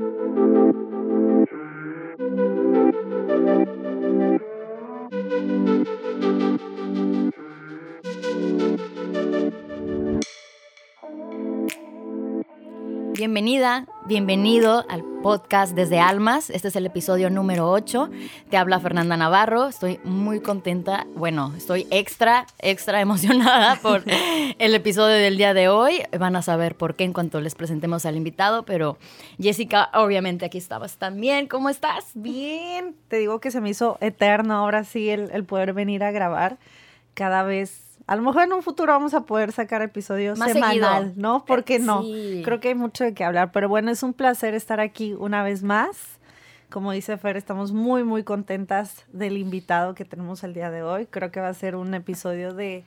Thank you. Bienvenida, bienvenido al podcast Desde Almas. Este es el episodio número 8. Te habla Fernanda Navarro. Estoy muy contenta. Bueno, estoy extra, extra emocionada por el episodio del día de hoy. Van a saber por qué en cuanto les presentemos al invitado, pero Jessica, obviamente aquí estabas también. ¿Cómo estás? Bien. Te digo que se me hizo eterno ahora sí el, el poder venir a grabar cada vez a lo mejor en un futuro vamos a poder sacar episodios Más semanal, ¿no? ¿Por qué no? Creo que hay mucho de qué hablar, pero bueno, es un placer estar aquí una vez más. Como dice Fer, estamos muy, muy contentas del invitado que tenemos el día de hoy. Creo que va a ser un episodio de,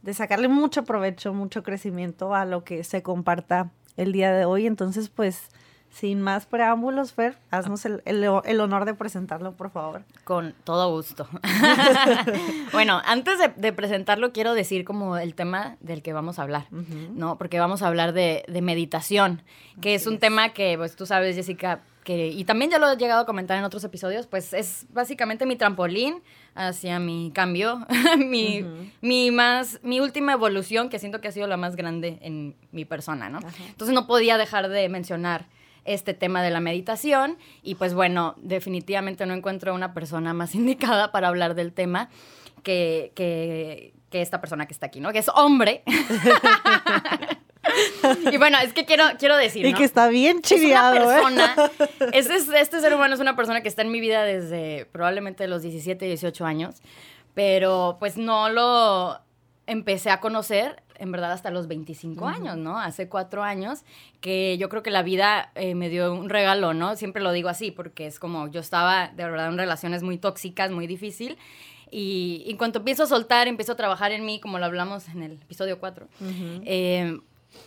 de sacarle mucho provecho, mucho crecimiento a lo que se comparta el día de hoy. Entonces, pues sin más preámbulos, Fer, haznos el, el, honor de presentarlo, por favor. Con todo gusto. bueno, antes de, presentarlo, quiero decir como el tema del que vamos a hablar, ¿no? Porque vamos a hablar de, meditación, que es un tema que, pues tú sabes, Jessica, que, y también ya lo he llegado a comentar en otros episodios, pues es básicamente mi trampolín hacia mi cambio, mi, mi, más, mi última evolución, que siento que ha sido la más grande en mi persona, ¿no? Entonces no podía dejar de mencionar este tema de la meditación y pues bueno, definitivamente no encuentro una persona más indicada para hablar del tema que, que, esta persona que está aquí, ¿no? Que es hombre. y bueno, es que quiero, quiero decir. Y que está bien chiviado. Es una ¿eh? persona. Este, este ser humano es una persona que está en mi vida desde probablemente los 17, 18 años. Pero pues no lo empecé a conocer en verdad hasta los 25 años, ¿no? Hace cuatro años, que yo creo que la vida eh, me dio un regalo, ¿no? Siempre lo digo así, porque es como yo estaba de verdad en relaciones muy tóxicas, muy difícil. Y en cuanto empiezo a soltar, empiezo a trabajar en mí, como lo hablamos en el episodio 4,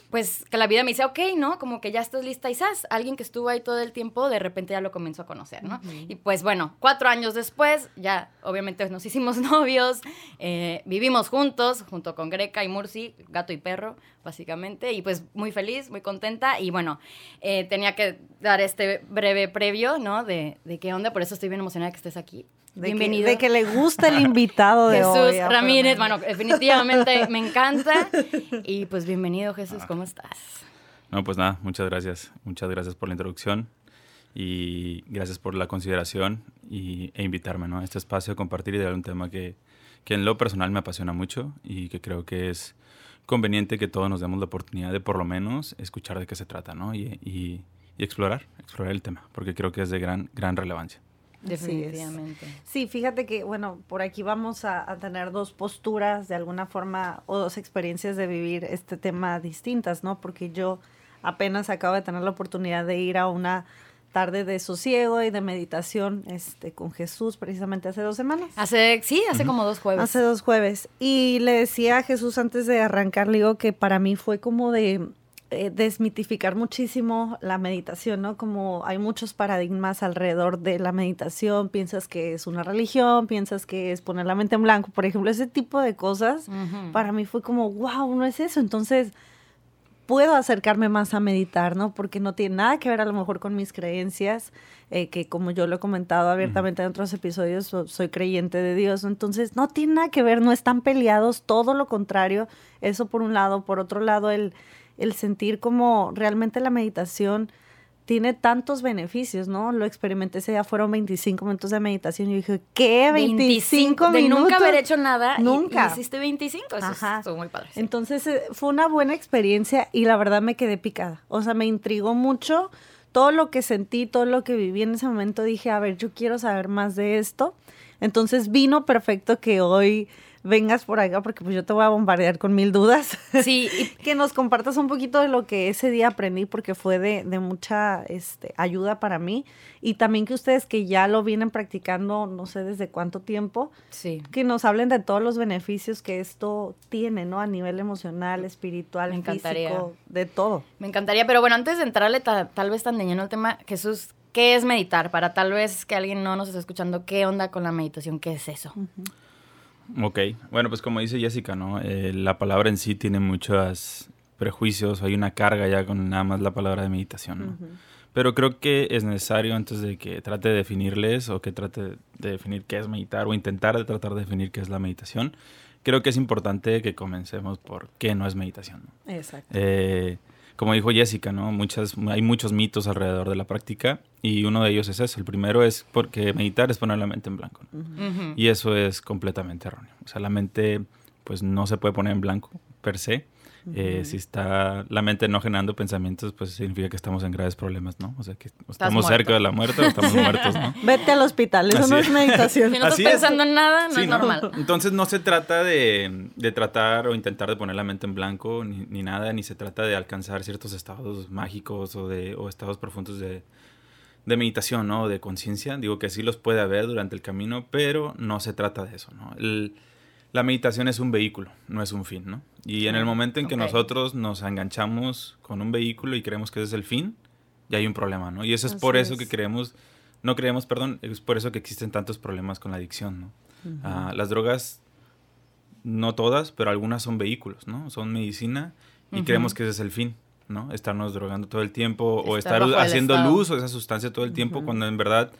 pues que la vida me dice, ok, ¿no? Como que ya estás lista y sabes, alguien que estuvo ahí todo el tiempo, de repente ya lo comenzó a conocer, ¿no? Y pues bueno, cuatro años después, ya obviamente nos hicimos novios, eh, vivimos juntos, junto con Greca y Murci, gato y perro, básicamente, y pues muy feliz, muy contenta, y bueno, eh, tenía que dar este breve previo, ¿no? De, de qué onda, por eso estoy bien emocionada que estés aquí. Bienvenido. de que le gusta el invitado de Jesús Ramírez, bueno, definitivamente me encanta. Y pues bienvenido, Jesús, ¿cómo estás? No, pues nada, muchas gracias. Muchas gracias por la introducción y gracias por la consideración y, e invitarme ¿no? a este espacio a compartir y dar un tema que, que en lo personal me apasiona mucho y que creo que es conveniente que todos nos demos la oportunidad de por lo menos escuchar de qué se trata ¿no? y, y, y explorar, explorar el tema, porque creo que es de gran, gran relevancia. Definitivamente. Sí, fíjate que, bueno, por aquí vamos a, tener dos posturas de alguna forma o dos experiencias de vivir este tema distintas, ¿no? Porque yo apenas acabo de tener la oportunidad de ir a una tarde de sosiego y de meditación este, con Jesús precisamente hace dos semanas. Hace, sí, hace como dos jueves. Hace dos jueves. Y le decía a Jesús antes de arrancar, le digo que para mí fue como de eh, desmitificar muchísimo la meditación, ¿no? Como hay muchos paradigmas alrededor de la meditación, piensas que es una religión, piensas que es poner la mente en blanco, por ejemplo, ese tipo de cosas, para mí fue como, wow, no es eso. Entonces, puedo acercarme más a meditar, ¿no? Porque no tiene nada que ver a lo mejor con mis creencias, eh, que como yo lo he comentado abiertamente en otros episodios, soy creyente de Dios, entonces no tiene nada que ver, no están peleados, todo lo contrario, eso por un lado, por otro lado, el el sentir como realmente la meditación tiene tantos beneficios, ¿no? Lo experimenté ese día, fueron 25 minutos de meditación y dije, ¿qué? 25, minutos. De nunca haber hecho nada. Nunca. Y, hiciste 25, eso Ajá. estuvo muy padre. Entonces eh, fue una buena experiencia y la verdad me quedé picada. O sea, me intrigó mucho todo lo que sentí, todo lo que viví en ese momento. Dije, a ver, yo quiero saber más de esto. Entonces vino perfecto que hoy vengas por acá porque pues yo te voy a bombardear con mil dudas. Sí. que nos compartas un poquito de lo que ese día aprendí porque fue de, mucha este, ayuda para mí. Y también que ustedes que ya lo vienen practicando no sé desde cuánto tiempo, sí. que nos hablen de todos los beneficios que esto tiene, ¿no? A nivel emocional, espiritual, Me encantaría. físico, de todo. Me encantaría, pero bueno, antes de entrarle tal vez tan de lleno al tema, Jesús, ¿qué es meditar? Para tal vez que alguien no nos esté escuchando, ¿qué onda con la meditación? ¿Qué es eso? Ok, bueno, pues como dice Jessica, ¿no? Eh, la palabra en sí tiene muchos prejuicios, hay una carga ya con nada más la palabra de meditación, ¿no? pero creo que es necesario antes de que trate de definirles o que trate de definir qué es meditar o intentar de tratar de definir qué es la meditación, creo que es importante que comencemos por qué no es meditación. Exacto. Eh, como dijo Jessica, ¿no? Muchas, hay muchos mitos alrededor de la práctica y uno de ellos es ese. El primero es porque meditar es poner la mente en blanco. Y eso es completamente erróneo. O sea, la mente pues no se puede poner en blanco per se. Eh, si está la mente no generando pensamientos, pues significa que estamos en graves problemas, ¿no? O sea, que estamos cerca de la muerte o estamos muertos, ¿no? Vete al hospital, eso no es, meditación. Si no estás pensando en nada, no es normal. Entonces no se trata de, de, tratar o intentar de poner la mente en blanco ni, ni, nada, ni se trata de alcanzar ciertos estados mágicos o, de, o estados profundos de, de meditación, ¿no? De conciencia. Digo que sí los puede haber durante el camino, pero no se trata de eso, ¿no? El, la meditación es un vehículo, no es un fin, ¿no? Y en el momento en que nosotros nos enganchamos con un vehículo y creemos que ese es el fin, ya hay un problema, ¿no? Y eso es por eso que creemos, no creemos, perdón, es por eso que existen tantos problemas con la adicción, ¿no? Ah, las drogas, no todas, pero algunas son vehículos, ¿no? Son medicina y creemos que ese es el fin, ¿no? Estarnos drogando todo el tiempo o estar haciendo el uso de esa sustancia todo el tiempo cuando en verdad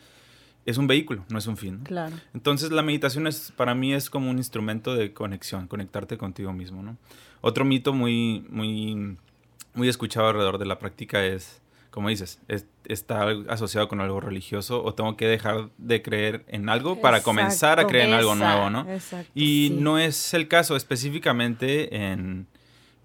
es un vehículo, no es un fin. Claro. Entonces la meditación es, para mí es como un instrumento de conexión, conectarte contigo mismo, ¿no? Otro mito muy, muy, muy escuchado alrededor de la práctica es, como dices, está asociado con algo religioso o tengo que dejar de creer en algo para comenzar a creer en algo nuevo, ¿no? Exacto, y no es el caso específicamente en,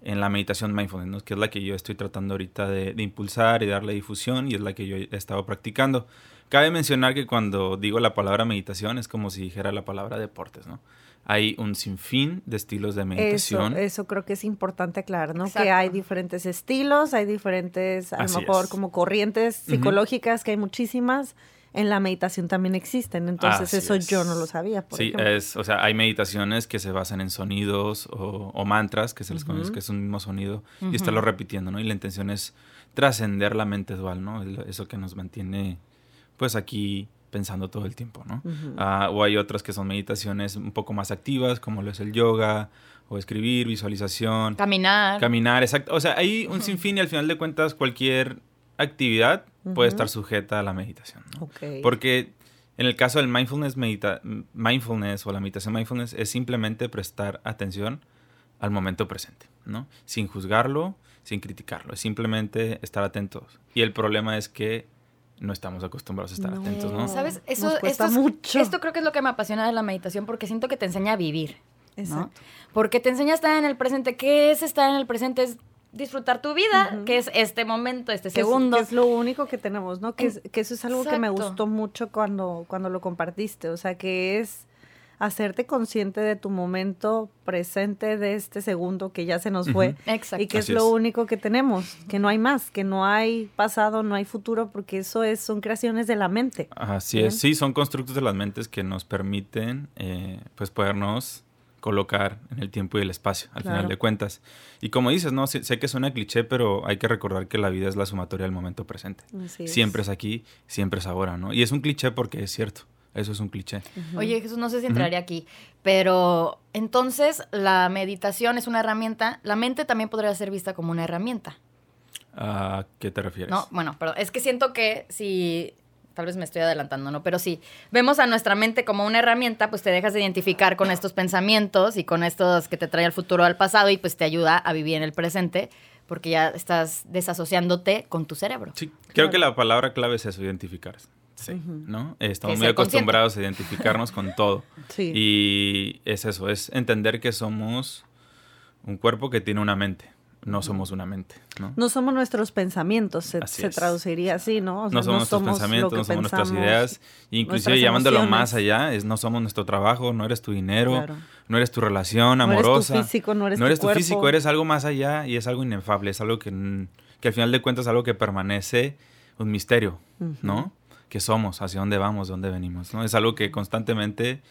en la meditación mindfulness, que es la que yo estoy tratando ahorita de, de impulsar y darle difusión y es la que yo he estado practicando. Cabe mencionar que cuando digo la palabra meditación es como si dijera la palabra deportes, ¿no? Hay un sinfín de estilos de meditación. Eso, eso creo que es importante aclarar, ¿no? Que hay diferentes estilos, hay diferentes, a lo mejor como corrientes psicológicas, que hay muchísimas. En la meditación también existen, entonces eso yo no lo sabía. sí, es, o sea, hay meditaciones que se basan en sonidos o, mantras, que se les conoce que es un mismo sonido, y estarlo repitiendo, ¿no? Y la intención es trascender la mente dual, ¿no? Eso que nos mantiene pues aquí pensando todo el tiempo, ¿no? Ah, o hay otras que son meditaciones un poco más activas, como lo es el yoga, o escribir, visualización. Caminar. Caminar, exacto. O sea, hay un sinfín y al final de cuentas cualquier actividad puede estar sujeta a la meditación, ¿no? Porque en el caso del mindfulness, medita mindfulness o la meditación mindfulness es simplemente prestar atención al momento presente, ¿no? Sin juzgarlo, sin criticarlo, es simplemente estar atentos. Y el problema es que no estamos acostumbrados a estar atentos, ¿no? ¿Sabes? Eso, esto, mucho. esto creo que es lo que me apasiona de la meditación porque siento que te enseña a vivir. Exacto. Porque te enseña a estar en el presente. ¿Qué es estar en el presente? Es disfrutar tu vida, que es este momento, este segundo. Es, es lo único que tenemos, ¿no? Que, que eso es algo que me gustó mucho cuando, cuando lo compartiste. O sea, que es hacerte consciente de tu momento presente de este segundo que ya se nos fue y que es lo único que tenemos, que no hay más, que no hay pasado, no hay futuro, porque eso es son creaciones de la mente. Así es, sí, son constructos de las mentes que nos permiten eh, pues podernos colocar en el tiempo y el espacio, al final de cuentas. Y como dices, no sé, sé, que suena cliché, pero hay que recordar que la vida es la sumatoria del momento presente. siempre es aquí, siempre es ahora, ¿no? Y es un cliché porque es cierto. Eso es un cliché. Oye, Jesús, no sé si entraría aquí, pero entonces la meditación es una herramienta. La mente también podría ser vista como una herramienta. ¿A qué te refieres? No, bueno, pero es que siento que si tal vez me estoy adelantando, ¿no? Pero si vemos a nuestra mente como una herramienta, pues te dejas de identificar con estos pensamientos y con estos que te trae al futuro o al pasado y pues te ayuda a vivir en el presente porque ya estás desasociándote con tu cerebro. Sí, creo que la palabra clave es eso, identificarse. Sí, ¿no? Estamos muy acostumbrados a identificarnos con todo. Sí. Y es eso, es entender que somos un cuerpo que tiene una mente. No somos una mente, ¿no? No somos nuestros pensamientos, se, traduciría así, ¿no? no somos nuestros pensamientos, no somos nuestras ideas. Inclusive llamándolo más allá, es no somos nuestro trabajo, no eres tu dinero, no eres tu relación amorosa. No eres tu físico, no eres no eres tu, físico, eres algo más allá y es algo inefable, es algo que, que al final de cuentas es algo que permanece un misterio, ¿no? Que somos, hacia dónde vamos, dónde venimos. ¿no? Es algo que constantemente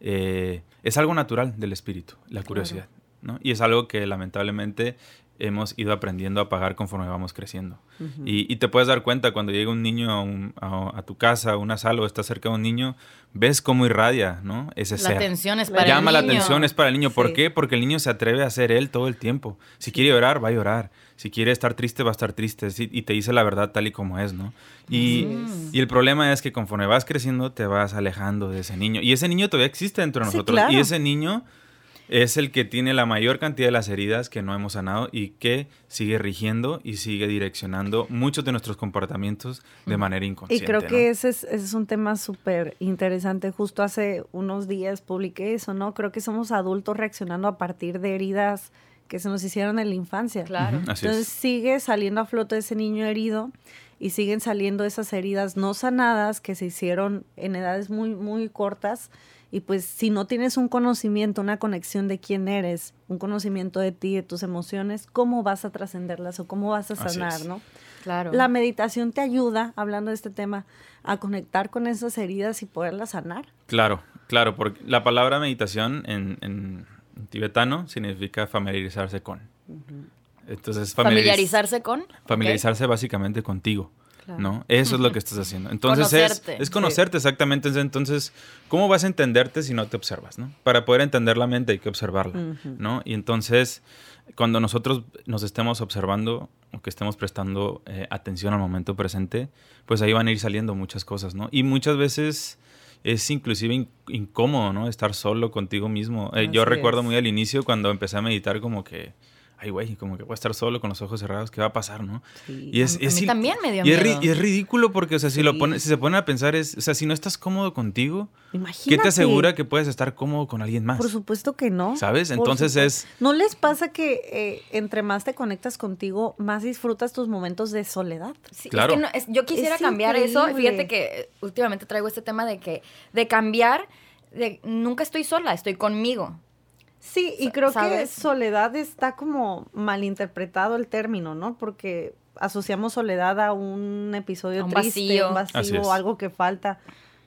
eh, es algo natural del espíritu, la curiosidad. ¿no? Y es algo que lamentablemente hemos ido aprendiendo a pagar conforme vamos creciendo. y, te puedes dar cuenta cuando llega un niño a, tu casa, a una sala o estás cerca de un niño, ves cómo irradia, ¿no? Ese la atención es para Llama el niño. la atención, es para el niño. ¿Por qué? Porque el niño se atreve a ser él todo el tiempo. Si quiere llorar, va a llorar. Si quiere estar triste, va a estar triste. y te dice la verdad tal y como es, ¿no? Y, y, el problema es que conforme vas creciendo, te vas alejando de ese niño. Y ese niño todavía existe dentro de nosotros. Y ese niño es el que tiene la mayor cantidad de las heridas que no hemos sanado y que sigue rigiendo y sigue direccionando muchos de nuestros comportamientos de manera inconsciente. Y creo que ese, es, ese es, un tema súper interesante. Justo hace unos días publiqué eso, ¿no? Creo que somos adultos reaccionando a partir de heridas que se nos hicieron en la infancia. Claro. Entonces sigue saliendo a flote ese niño herido y siguen saliendo esas heridas no sanadas que se hicieron en edades muy, muy cortas y pues si no tienes un conocimiento, una conexión de quién eres, un conocimiento de ti, de tus emociones, ¿cómo vas a trascenderlas o cómo vas a sanar, no? Claro. La meditación te ayuda, hablando de este tema, a conectar con esas heridas y poderlas sanar. Claro, claro, porque la palabra meditación en, en tibetano significa familiarizarse con. Entonces, familiarizarse con. Familiarizarse básicamente contigo. ¿No? Eso es lo que estás haciendo. Entonces es, es, conocerte exactamente. Entonces, ¿cómo vas a entenderte si no te observas, ¿no? Para poder entender la mente hay que observarla, ¿no? Y entonces, cuando nosotros nos estemos observando o que estemos prestando eh, atención al momento presente, pues ahí van a ir saliendo muchas cosas, ¿no? Y muchas veces es inclusive incómodo, ¿no? Estar solo contigo mismo. Eh, yo recuerdo muy al inicio cuando empecé a meditar como que ay, güey, como que voy a estar solo con los ojos cerrados, ¿qué va a pasar, no? y es, a mí también me dio y Es, y es ridículo porque, o sea, si, lo pone, si se pone a pensar, es, o sea, si no estás cómodo contigo, ¿qué te asegura que puedes estar cómodo con alguien más? Por supuesto que no. ¿Sabes? Entonces es... ¿No les pasa que eh, entre más te conectas contigo, más disfrutas tus momentos de soledad? Sí, claro. Es que yo quisiera cambiar eso. Fíjate que últimamente traigo este tema de que, de cambiar, de nunca estoy sola, estoy conmigo. Sí, y creo que soledad está como malinterpretado el término, ¿no? Porque asociamos soledad a un episodio un triste, vacío. un vacío, algo que falta.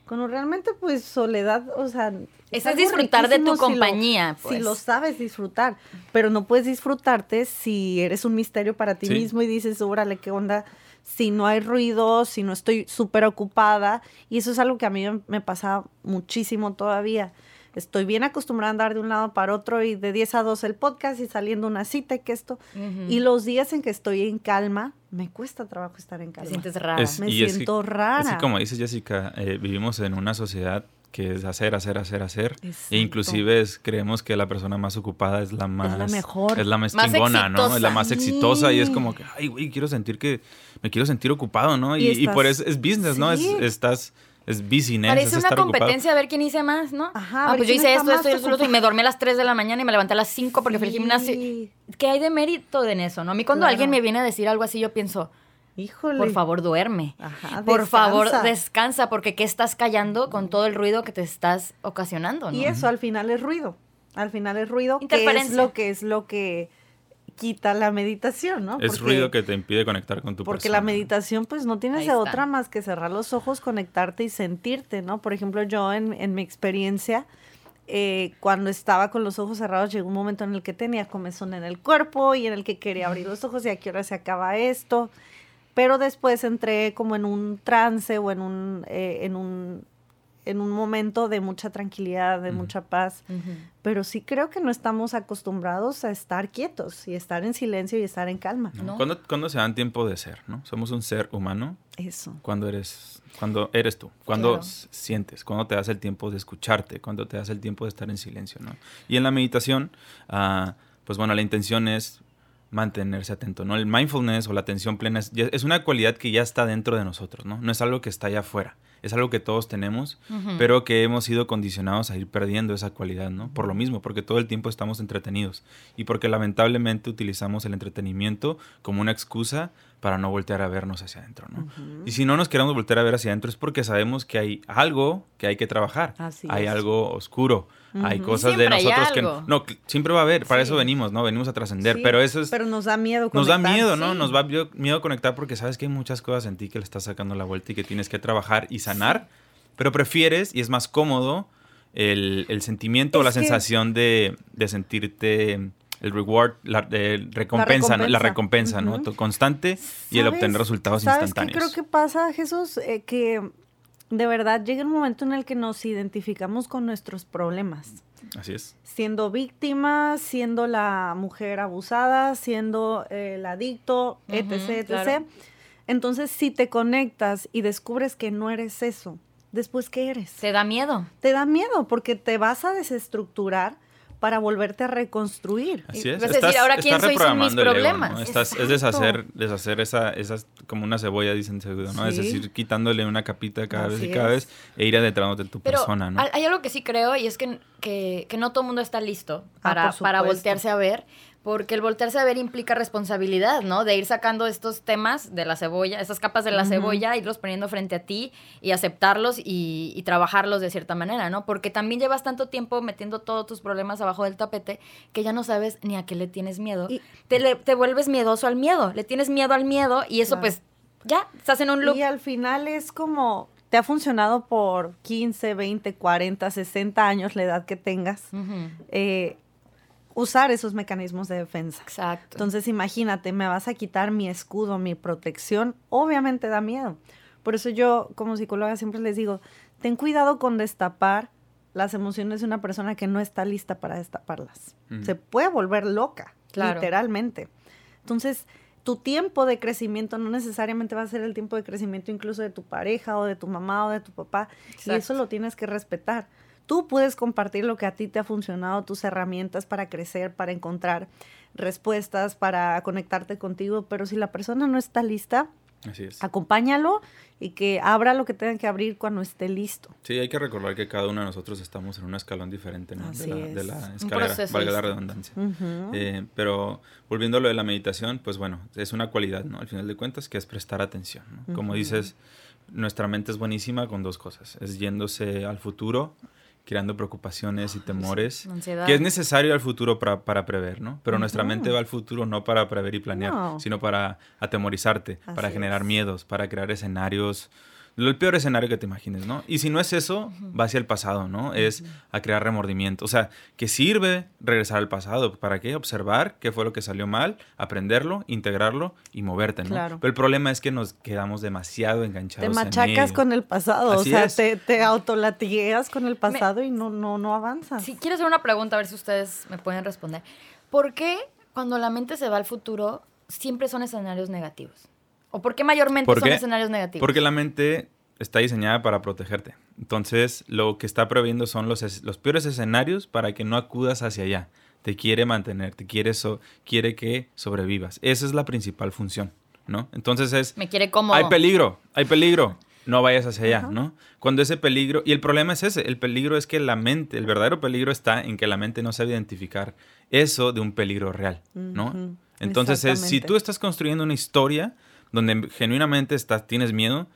Cuando realmente, pues, soledad, o sea... Es, es disfrutar de tu compañía, Si lo pues. sabes disfrutar, pero no puedes disfrutarte si eres un misterio para ti mismo y dices, órale, ¿qué onda? Si no hay ruido, si no estoy súper ocupada. Y eso es algo que a mí me pasa muchísimo todavía estoy bien acostumbrada a andar de un lado para otro y de 10 a 2 el podcast y saliendo una cita y que esto. Y los días en que estoy en calma, me cuesta trabajo estar en calma. Me sientes rara. me siento rara. Así como dice Jessica, eh, vivimos en una sociedad que es hacer, hacer, hacer, hacer. E inclusive creemos que la persona más ocupada es la más... Es la mejor. Es la más, chingona, ¿no? Es la más exitosa y es como que, ay, güey, quiero sentir que... Me quiero sentir ocupado, ¿no? Y, por eso es business, ¿no? Es, estás es business. Parece una competencia a ver quién hice más, ¿no? Ajá. Ah, pues yo hice esto, esto, esto, esto, y me dormí a las 3 de la mañana y me levanté a las 5 porque fui al gimnasio. ¿Qué hay de mérito en eso, no? A mí cuando alguien me viene a decir algo así, yo pienso, Híjole. Por favor, duerme. Ajá, Por favor, descansa, porque ¿qué estás callando con todo el ruido que te estás ocasionando? ¿no? Y eso al final es ruido. Al final es ruido. Que es lo que es lo que quita la meditación, ¿no? Es ruido que te impide conectar con tu Porque la meditación, pues no tienes de otra más que cerrar los ojos, conectarte y sentirte, ¿no? Por ejemplo, yo en, en mi experiencia, eh, cuando estaba con los ojos cerrados, llegó un momento en el que tenía comezón en el cuerpo y en el que quería abrir los ojos y a qué hora se acaba esto. Pero después entré como en un trance o en un, eh, en un en un momento de mucha tranquilidad, de mucha paz, pero sí creo que no estamos acostumbrados a estar quietos y estar en silencio y estar en calma. ¿no? ¿Cuándo, se dan tiempo de ser? ¿no? Somos un ser humano. Eso. Cuando eres, cuando eres tú, cuando sientes, cuando te das el tiempo de escucharte, cuando te das el tiempo de estar en silencio. ¿no? Y en la meditación, uh, pues bueno, la intención es mantenerse atento, ¿no? El mindfulness o la atención plena es, es, una cualidad que ya está dentro de nosotros, ¿no? No es algo que está allá afuera es algo que todos tenemos, pero que hemos sido condicionados a ir perdiendo esa cualidad, ¿no? Por lo mismo, porque todo el tiempo estamos entretenidos y porque lamentablemente utilizamos el entretenimiento como una excusa para no voltear a vernos hacia adentro, ¿no? Y si no nos queremos voltear a ver hacia adentro es porque sabemos que hay algo que hay que trabajar, hay algo oscuro, hay cosas de nosotros que no, siempre va a haber, para eso venimos, ¿no? Venimos a trascender, pero eso es Pero nos da miedo conectar. Nos da miedo, ¿no? Nos va miedo conectar porque sabes que hay muchas cosas en ti que le estás sacando la vuelta y que tienes que trabajar y sanar, pero prefieres y es más cómodo el, sentimiento o la sensación de, de sentirte el reward, la recompensa, la recompensa, ¿no? Constante y el obtener resultados ¿sabes instantáneos. Qué creo que pasa, Jesús, eh, que de verdad llega un momento en el que nos identificamos con nuestros problemas. Así es. Siendo víctima, siendo la mujer abusada, siendo el adicto, etc., etc. Entonces, si te conectas y descubres que no eres eso, después, ¿qué eres? Te da miedo. Te da miedo porque te vas a desestructurar para volverte a reconstruir. Así es. Es decir, ahora quién soy sin mis problemas. es deshacer, deshacer esa, esas, como una cebolla, dicen seguro, ¿no? Es decir, quitándole una capita cada vez y cada vez e ir adentrándote de tu persona, ¿no? Hay algo que sí creo y es que, que, no todo el mundo está listo ah, para, para voltearse a ver. Porque el voltearse a ver implica responsabilidad, ¿no? De ir sacando estos temas de la cebolla, esas capas de la cebolla, irlos poniendo frente a ti y aceptarlos y, trabajarlos de cierta manera, ¿no? Porque también llevas tanto tiempo metiendo todos tus problemas abajo del tapete que ya no sabes ni a qué le tienes miedo. Y, te, te vuelves miedoso al miedo, le tienes miedo al miedo y eso pues ya, estás en un loop. Y al final es como, te ha funcionado por 15, 20, 40, 60 años, la edad que tengas usar esos mecanismos de defensa. Exacto. Entonces, imagínate, me vas a quitar mi escudo, mi protección, obviamente da miedo. Por eso yo, como psicóloga, siempre les digo, ten cuidado con destapar las emociones de una persona que no está lista para destaparlas. Se puede volver loca, literalmente. Entonces, tu tiempo de crecimiento no necesariamente va a ser el tiempo de crecimiento incluso de tu pareja o de tu mamá o de tu papá. Y eso lo tienes que respetar. Tú puedes compartir lo que a ti te ha funcionado, tus herramientas para crecer, para encontrar respuestas, para conectarte contigo, pero si la persona no está lista, acompáñalo y que abra lo que tenga que abrir cuando esté listo. Sí, hay que recordar que cada uno de nosotros estamos en un escalón diferente de, la, escalera, valga la redundancia. Eh, pero volviendo a lo de la meditación, pues bueno, es una cualidad, ¿no? Al final de cuentas, que es prestar atención. Como dices, nuestra mente es buenísima con dos cosas. Es yéndose al futuro creando preocupaciones y temores, que es necesario al futuro para, para prever, ¿no? Pero nuestra mente va al futuro no para prever y planear, sino para atemorizarte, para generar miedos, para crear escenarios el peor escenario que te imagines, ¿no? Y si no es eso, va hacia el pasado, ¿no? Es a crear remordimiento. O sea, que sirve regresar al pasado. ¿Para qué? Observar qué fue lo que salió mal, aprenderlo, integrarlo y moverte, ¿no? Claro. Pero el problema es que nos quedamos demasiado enganchados. Te machacas con el pasado, o sea, te, te autolatigueas con el pasado y no, no, no avanzas. Si quiero hacer una pregunta, a ver si ustedes me pueden responder. ¿Por qué cuando la mente se va al futuro siempre son escenarios negativos? ¿O por qué mayormente son escenarios negativos? Porque la mente está diseñada para protegerte. Entonces, lo que está previendo son los, los peores escenarios para que no acudas hacia allá. Te quiere mantener, te quiere, quiere que sobrevivas. Esa es la principal función, ¿no? Entonces es... Me quiere como... Hay peligro, hay peligro. No vayas hacia allá, ¿no? Cuando ese peligro... Y el problema es ese. El peligro es que la mente, el verdadero peligro está en que la mente no sabe identificar eso de un peligro real, ¿no? Entonces es, si tú estás construyendo una historia donde genuinamente estás, tienes miedo,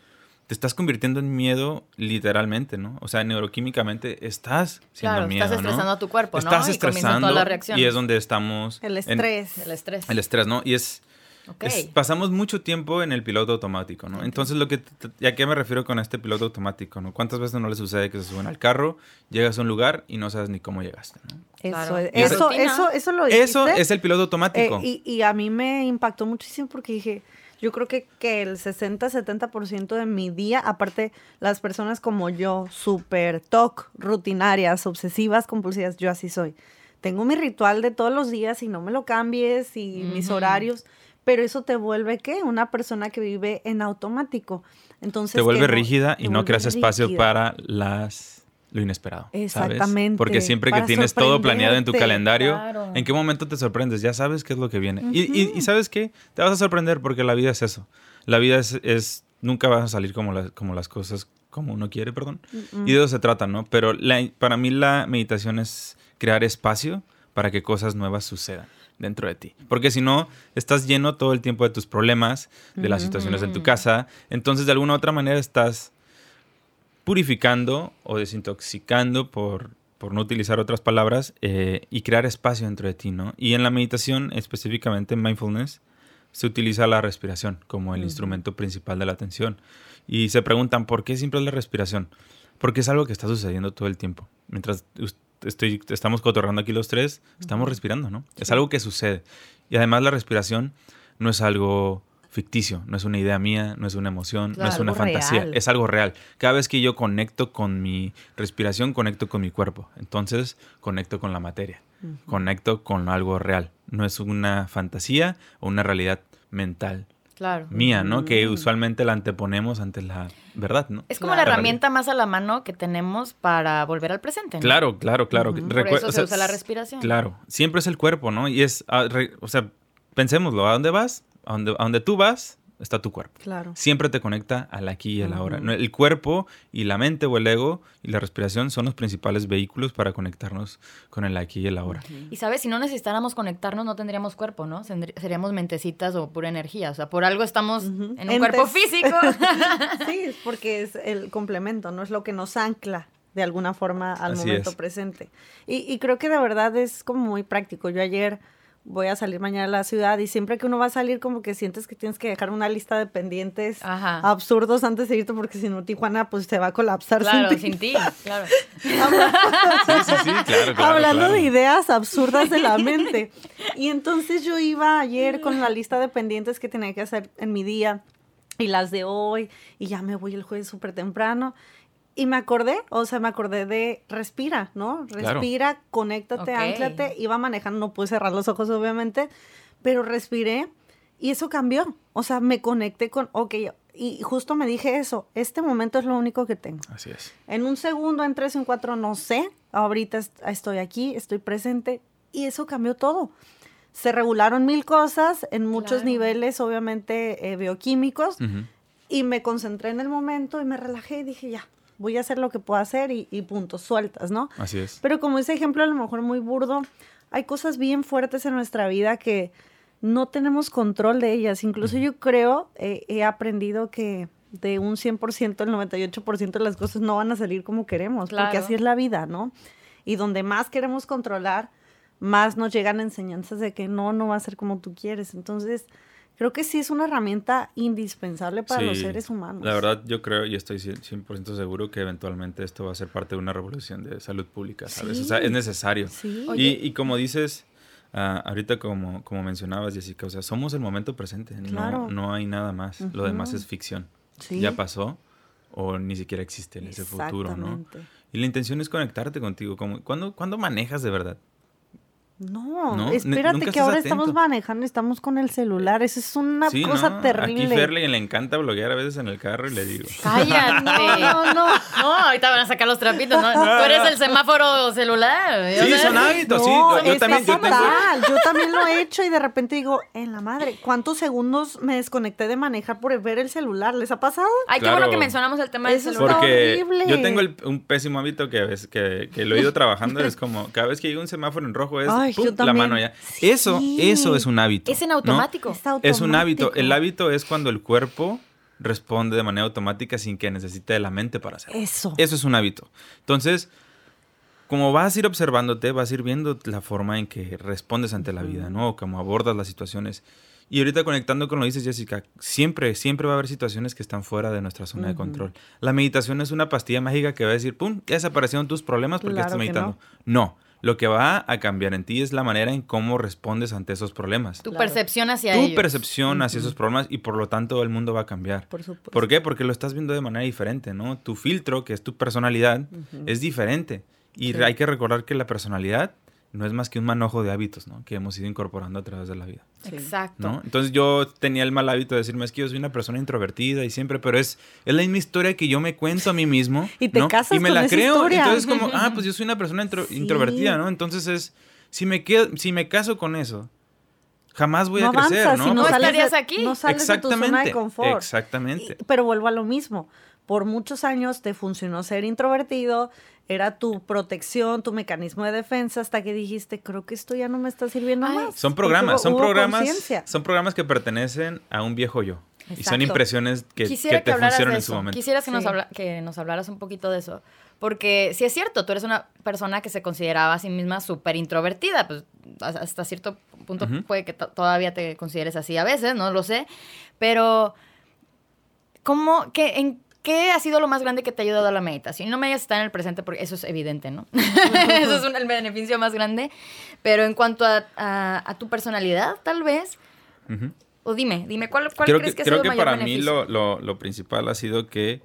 te estás convirtiendo en miedo literalmente, ¿no? O sea, neuroquímicamente estás siendo claro, estás estresando a tu cuerpo, ¿no? Estás estresando y, y es donde estamos... El estrés. el estrés. El estrés, ¿no? Y es, pasamos mucho tiempo en el piloto automático, ¿no? Entonces, lo que ¿a qué me refiero con este piloto automático, no? ¿Cuántas veces no le sucede que se suben al carro, llegas a un lugar y no sabes ni cómo llegaste, ¿no? Eso, eso, eso, eso, lo dijiste, Eso es el piloto automático. Eh, y, y a mí me impactó muchísimo porque dije yo creo que, que el 60-70% de mi día, aparte las personas como yo, súper TOC, rutinarias, obsesivas, compulsivas, yo así soy. Tengo mi ritual de todos los días y no me lo cambies y mis horarios, pero eso te vuelve qué? Una persona que vive en automático. Entonces, te vuelve rígida y no creas espacio para las lo inesperado. Exactamente. Porque siempre que tienes todo planeado en tu calendario, ¿en qué momento te sorprendes? Ya sabes qué es lo que viene. y, sabes qué? Te vas a sorprender porque la vida es eso. La vida es, nunca vas a salir como, como las cosas como uno quiere, perdón. Y de eso se trata, ¿no? Pero para mí la meditación es crear espacio para que cosas nuevas sucedan dentro de ti. Porque si no, estás lleno todo el tiempo de tus problemas, de las situaciones en tu casa. Entonces, de alguna u otra manera, estás purificando o desintoxicando, por, por no utilizar otras palabras, eh, y crear espacio dentro de ti, ¿no? Y en la meditación, específicamente en mindfulness, se utiliza la respiración como el instrumento principal de la atención. Y se preguntan, ¿por qué siempre es la respiración? Porque es algo que está sucediendo todo el tiempo. Mientras estoy, estamos cotorrando aquí los tres, estamos respirando, ¿no? Es algo que sucede. Y además la respiración no es algo ficticio, no es una idea mía, no es una emoción, no es una fantasía, es algo real. Cada vez que yo conecto con mi respiración, conecto con mi cuerpo. Entonces, conecto con la materia, conecto con algo real. No es una fantasía o una realidad mental. Claro. Mía, ¿no? Que usualmente la anteponemos ante la verdad, ¿no? Es como la, herramienta más a la mano que tenemos para volver al presente. Claro, claro, claro. Por eso se usa la respiración. Claro, siempre es el cuerpo, ¿no? Y es, ah, o sea, pensémoslo, ¿a dónde vas? A donde, tú vas, está tu cuerpo. Claro. Siempre te conecta al aquí y al ahora. El cuerpo y la mente o el ego y la respiración son los principales vehículos para conectarnos con el aquí y el ahora. Y sabes, si no necesitáramos conectarnos, no tendríamos cuerpo, ¿no? Seríamos mentecitas o pura energía. O sea, por algo estamos en un cuerpo físico. sí, porque es el complemento, no es lo que nos ancla de alguna forma al momento presente. Y, y creo que de verdad es como muy práctico. Yo ayer voy a salir mañana a la ciudad y siempre que uno va a salir como que sientes que tienes que dejar una lista de pendientes absurdos antes de irte porque si no Tijuana pues se va a colapsar claro, sin ti. claro. Hablando de ideas absurdas de la mente. Y entonces yo iba ayer con la lista de pendientes que tenía que hacer en mi día y las de hoy y ya me voy el jueves súper temprano y me acordé, o sea, me acordé de respira, ¿no? Respira, conéctate, anclate. Iba manejando, no pude cerrar los ojos, obviamente, pero respiré y eso cambió. O sea, me conecté con, ok, y justo me dije eso, este momento es lo único que tengo. Así es. En un segundo, en tres, en cuatro, no sé. Ahorita estoy aquí, estoy presente y eso cambió todo. Se regularon mil cosas en muchos niveles, obviamente, eh, bioquímicos. Y me concentré en el momento y me relajé y dije, ya, voy a hacer lo que puedo hacer y, y punto, sueltas, ¿no? Así es. Pero como ese ejemplo a lo mejor muy burdo, hay cosas bien fuertes en nuestra vida que no tenemos control de ellas. Incluso yo creo, he aprendido que de un 100%, el 98% de las cosas no van a salir como queremos, porque así es la vida, ¿no? Y donde más queremos controlar, más nos llegan enseñanzas de que no, no va a ser como tú quieres. Entonces, creo que sí es una herramienta indispensable para los seres humanos. La verdad, yo creo y estoy 100% seguro que eventualmente esto va a ser parte de una revolución de salud pública, ¿sabes? O sea, es necesario. Y, y, como dices, uh, ahorita como, como mencionabas, Jessica, o sea, somos el momento presente, no, no hay nada más, lo demás es ficción. Ya pasó o ni siquiera existe en ese futuro, ¿no? Y la intención es conectarte contigo. Como, ¿cuándo, ¿Cuándo manejas de verdad? No, espérate que ahora estamos manejando, estamos con el celular. Eso es una cosa terrible. Aquí Ferley le encanta bloguear a veces en el carro y le digo. Cállate. no, no. No, ahorita van a sacar los trapitos, ¿no? Tú eres el semáforo celular. Sí, son hábitos, sí. Yo, también, yo, tengo... yo también lo he hecho y de repente digo, en la madre, ¿cuántos segundos me desconecté de manejar por ver el celular? ¿Les ha pasado? Ay, qué bueno que mencionamos el tema del celular. Porque yo tengo un pésimo hábito que, que, que lo he ido trabajando. es como, cada vez que llega un semáforo en rojo es la mano ya. Eso, eso es un hábito. Es en automático. Es, un hábito. El hábito es cuando el cuerpo responde de manera automática sin que necesite de la mente para hacerlo. Eso. Eso es un hábito. Entonces, como vas a ir observándote, vas a ir viendo la forma en que respondes ante la vida, ¿no? O cómo abordas las situaciones. Y ahorita conectando con lo que dices, Jessica, siempre, siempre va a haber situaciones que están fuera de nuestra zona de control. La meditación es una pastilla mágica que va a decir, ¡pum! Ya desaparecieron tus problemas porque estás meditando. no. Lo que va a cambiar en ti es la manera en cómo respondes ante esos problemas. Tu percepción hacia ellos. Tu percepción hacia esos problemas y por lo tanto el mundo va a cambiar. Por supuesto. ¿Por qué? Porque lo estás viendo de manera diferente, ¿no? Tu filtro, que es tu personalidad, es diferente. Y hay que recordar que la personalidad no es más que un manojo de hábitos, ¿no? Que hemos ido incorporando a través de la vida. Exacto. Entonces yo tenía el mal hábito de decirme, es que yo soy una persona introvertida y siempre, pero es, es la misma historia que yo me cuento a mí mismo. y te casas Y me la creo. Entonces como, ah, pues yo soy una persona introvertida, ¿no? Entonces es, si me, quedo, si me caso con eso, jamás voy a crecer, ¿no? Si no estarías aquí. No sales de tu zona de confort. Exactamente. pero vuelvo a lo mismo. Por muchos años te funcionó ser introvertido, era tu protección, tu mecanismo de defensa, hasta que dijiste, creo que esto ya no me está sirviendo más. Son programas, son programas, son programas que pertenecen a un viejo yo. Y son impresiones que, te funcionan en su momento. Quisiera que, nos que nos hablaras un poquito de eso. Porque si es cierto, tú eres una persona que se consideraba a sí misma súper introvertida. Pues hasta cierto punto puede que todavía te consideres así a veces, no lo sé. Pero, ¿cómo, que, en ¿qué ha sido lo más grande que te ha ayudado a la meditación? No me hayas estado en el presente porque eso es evidente, ¿no? eso es un, el beneficio más grande. Pero en cuanto a, tu personalidad, tal vez, o dime, dime, ¿cuál, cuál crees que, que ha sido el mayor para mí lo, lo, lo, principal ha sido que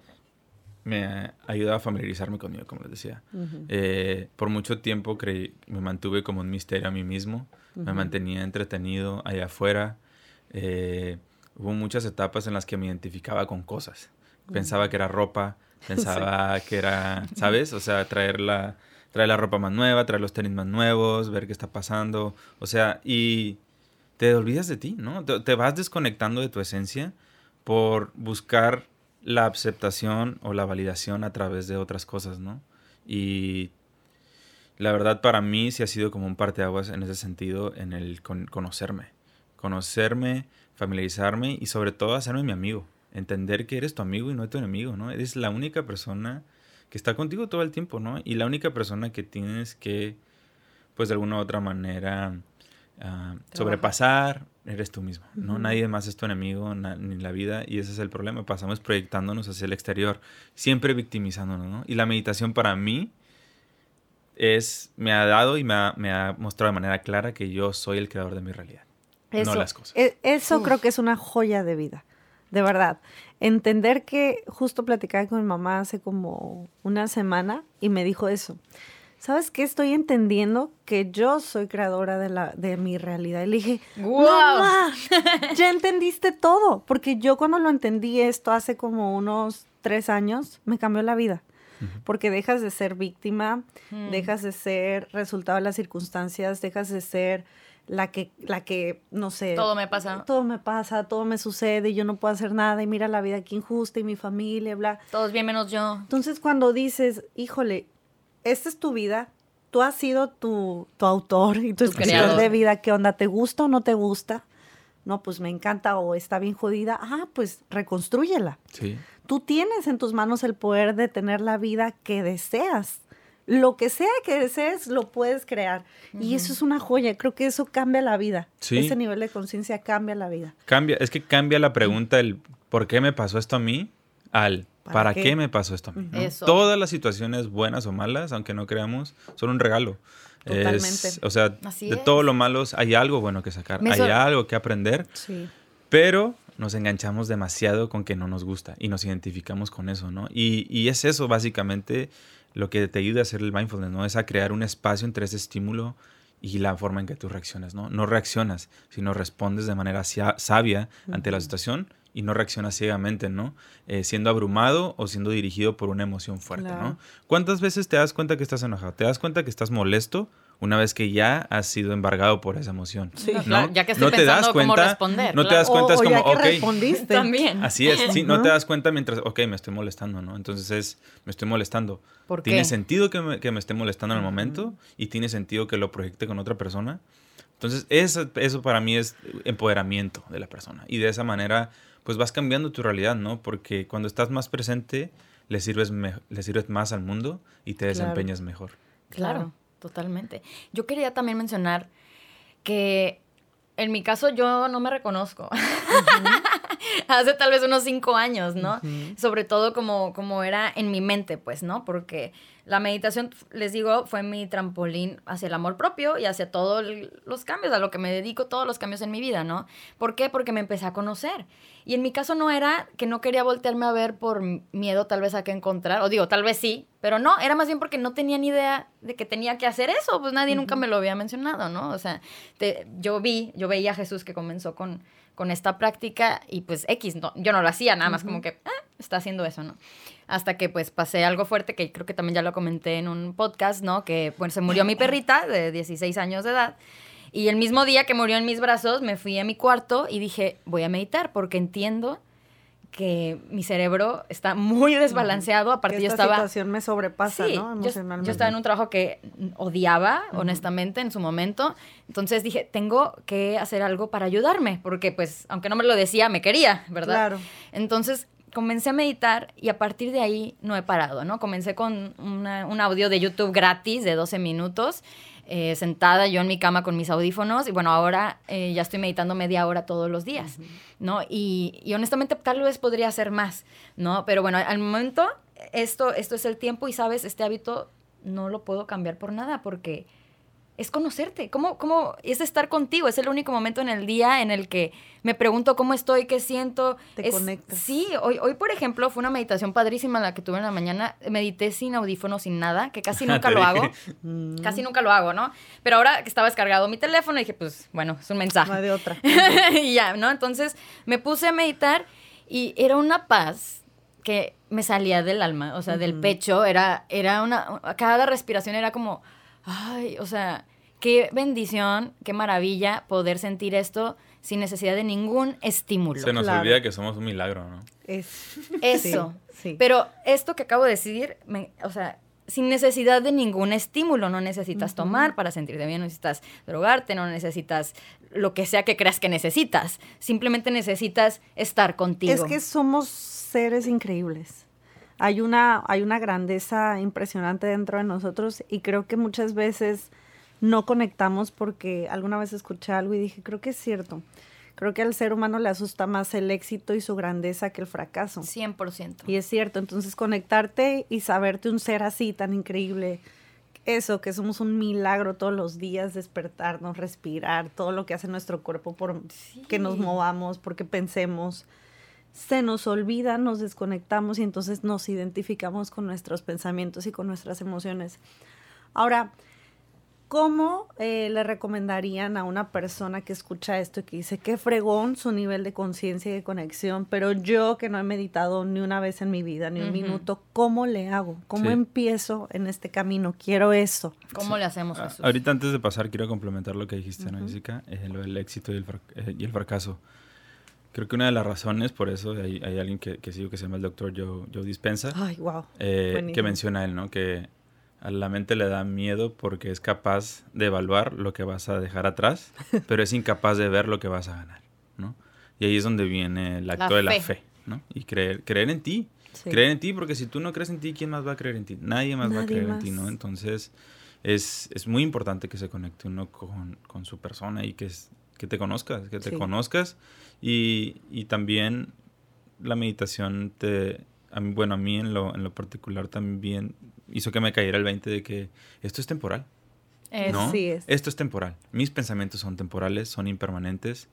me ha ayudado a familiarizarme conmigo, como les decía. Eh, por mucho tiempo creí, me mantuve como un misterio a mí mismo, me mantenía entretenido allá afuera. Eh, hubo muchas etapas en las que me identificaba con cosas. Pensaba que era ropa, pensaba que era, ¿sabes? O sea, traer la, traer la ropa más nueva, traer los tenis más nuevos, ver qué está pasando. O sea, y te olvidas de ti, ¿no? Te, vas desconectando de tu esencia por buscar la aceptación o la validación a través de otras cosas, ¿no? Y la verdad para mí sí ha sido como un parteaguas en ese sentido, en el conocerme. Conocerme, familiarizarme y sobre todo hacerme mi amigo. Entender que eres tu amigo y no tu enemigo, ¿no? Eres la única persona que está contigo todo el tiempo, ¿no? Y la única persona que tienes que, pues de alguna u otra manera, ah, sobrepasar, eres tú mismo, ¿no? Nadie más es tu enemigo ni la vida y ese es el problema. Pasamos proyectándonos hacia el exterior, siempre victimizándonos, ¿no? Y la meditación para mí es, me ha dado y me ha, me ha mostrado de manera clara que yo soy el creador de mi realidad eso, no las cosas. E, eso creo que es una joya de vida, de verdad. Entender que justo platicaba con mi mamá hace como una semana y me dijo eso. ¿Sabes qué? Estoy entendiendo que yo soy creadora de, la, de mi realidad. Y le dije, wow. ya entendiste todo. Porque yo cuando lo entendí esto hace como unos tres años, me cambió la vida. Porque dejas de ser víctima, mm. dejas de ser resultado de las circunstancias, dejas de ser la que, la que, no sé. Todo me pasa. Todo me pasa, todo me sucede y yo no puedo hacer nada y mira la vida aquí injusta y mi familia, bla. Todos bien menos yo. Entonces cuando dices, híjole, esta es tu vida, tú has sido tu, tu autor y tu, escritor de vida, ¿qué onda? ¿Te gusta o no te gusta? No, pues me encanta o está bien jodida. Ah, pues reconstrúyela. Sí. Tú tienes en tus manos el poder de tener la vida que deseas lo que sea que desees, lo puedes crear. Y eso es una joya. Creo que eso cambia la vida. Ese nivel de conciencia cambia la vida. Cambia, es que cambia la pregunta el ¿por qué me pasó esto a mí? al ¿para, qué? me pasó esto a mí? Todas las situaciones buenas o malas, aunque no creamos, son un regalo. Totalmente. o sea, de todo lo malo hay algo bueno que sacar, hay algo que aprender. Sí. Pero nos enganchamos demasiado con que no nos gusta y nos identificamos con eso, ¿no? Y, y es eso básicamente lo que te ayuda a hacer el mindfulness, ¿no? Es a crear un espacio entre ese estímulo y la forma en que tú reaccionas, ¿no? No reaccionas, sino respondes de manera sabia ante la situación y no reaccionas ciegamente, ¿no? Eh, siendo abrumado o siendo dirigido por una emoción fuerte, ¿no? ¿Cuántas veces te das cuenta que estás enojado? ¿Te das cuenta que estás molesto? Una vez que ya has sido embargado por esa emoción. Sí, ¿no? ya que estoy no te das cuenta, cómo responder. No te das cuenta, es como, ya que respondiste. También. Así es, sí, no te das cuenta mientras, ok, me estoy molestando, ¿no? Entonces es, me estoy molestando. ¿Por ¿Tiene sentido que me, que me esté molestando en el momento? ¿Y tiene sentido que lo proyecte con otra persona? Entonces, eso, eso para mí es empoderamiento de la persona. Y de esa manera, pues vas cambiando tu realidad, ¿no? Porque cuando estás más presente, le sirves, le sirves más al mundo y te desempeñas mejor. Claro totalmente. Yo quería también mencionar que en mi caso yo no me reconozco. Hace tal vez unos cinco años, ¿no? Sobre todo como, como era en mi mente, pues, ¿no? Porque la meditación, les digo, fue mi trampolín hacia el amor propio y hacia todos los cambios, a lo que me dedico, todos los cambios en mi vida, ¿no? ¿Por qué? Porque me empecé a conocer. Y en mi caso no era que no quería voltearme a ver por miedo tal vez a qué encontrar, o digo, tal vez sí, pero no, era más bien porque no tenía ni idea de que tenía que hacer eso, pues nadie nunca me lo había mencionado, ¿no? O sea, yo vi, yo veía a Jesús que comenzó con, con esta práctica y pues X, no, yo no lo hacía, nada más como que, ah, está haciendo eso, ¿no? Hasta que pues pasé algo fuerte, que creo que también ya lo comenté en un podcast, ¿no? Que pues se murió mi perrita de 16 años de edad. Y el mismo día que murió en mis brazos, me fui a mi cuarto y dije, voy a meditar porque entiendo que mi cerebro está muy desbalanceado. Aparte, esta yo estaba. situación me sobrepasa, ¿no? Emocionalmente. Yo, estaba en un trabajo que odiaba, honestamente, en su momento. Entonces dije, tengo que hacer algo para ayudarme, porque, pues, aunque no me lo decía, me quería, ¿verdad? Claro. Entonces comencé a meditar y a partir de ahí no he parado, ¿no? Comencé con un audio de YouTube gratis de 12 minutos, eh, sentada yo en mi cama con mis audífonos y bueno, ahora eh, ya estoy meditando media hora todos los días, ¿no? Y, y, honestamente tal vez podría hacer más, ¿no? Pero bueno, al momento esto, esto es el tiempo y sabes, este hábito no lo puedo cambiar por nada porque es conocerte. ¿Cómo, ¿Cómo es estar contigo? Es el único momento en el día en el que me pregunto cómo estoy, qué siento. Te conectas. Sí, hoy, hoy, por ejemplo, fue una meditación padrísima la que tuve en la mañana. Medité sin audífonos, sin nada, que casi nunca lo hago. Mm. casi nunca lo hago, ¿no? Pero ahora que estaba descargado mi teléfono, dije, pues bueno, es un mensaje. No de otra. y ya, ¿no? Entonces me puse a meditar y era una paz que me salía del alma, o sea, del pecho. Era, era una. Cada respiración era como. Ay, o sea, qué bendición, qué maravilla poder sentir esto sin necesidad de ningún estímulo. Se nos olvida que somos un milagro, ¿no? Es, Eso. Sí, Pero esto que acabo de decir, o sea, sin necesidad de ningún estímulo, no necesitas tomar para sentirte bien, no necesitas drogarte, no necesitas lo que sea que creas que necesitas, simplemente necesitas estar contigo. Es que somos seres increíbles. Hay una, hay una grandeza impresionante dentro de nosotros y creo que muchas veces no conectamos porque alguna vez escuché algo y dije, creo que es cierto. Creo que al ser humano le asusta más el éxito y su grandeza que el fracaso. 100%. Y es cierto, entonces conectarte y saberte un ser así tan increíble, eso, que somos un milagro todos los días, despertarnos, respirar, todo lo que hace nuestro cuerpo por que nos movamos, porque pensemos, se nos olvida, nos desconectamos y entonces nos identificamos con nuestros pensamientos y con nuestras emociones. Ahora, ¿Cómo eh, le recomendarían a una persona que escucha esto y que dice, qué fregón su nivel de conciencia y de conexión, pero yo que no he meditado ni una vez en mi vida, ni un minuto, ¿cómo le hago? ¿Cómo empiezo en este camino? Quiero eso. ¿Cómo le hacemos eso? Ahorita antes de pasar, quiero complementar lo que dijiste, ¿no, Jessica? Eh, lo del éxito y el, eh, y el, fracaso. Creo que una de las razones, por eso hay, hay alguien que, que sigo que se llama el doctor Joe, Joe Dispensa, Ay, wow. que menciona él, ¿no? Que a la mente le da miedo porque es capaz de evaluar lo que vas a dejar atrás, pero es incapaz de ver lo que vas a ganar, ¿no? Y ahí es donde viene el acto de la fe, ¿no? Y creer, creer en ti. Creer en ti, porque si tú no crees en ti, ¿quién más va a creer en ti? Nadie más va a creer en ti, ¿no? Entonces, es, es, muy importante que se conecte uno con, con su persona y que, que te conozcas, que te conozcas. Y, y también la meditación te, bueno, a mí en lo, en lo particular también hizo que me cayera el 20 de que esto es temporal. ¿no? Sí es. Esto es temporal. Mis pensamientos son temporales, son impermanentes.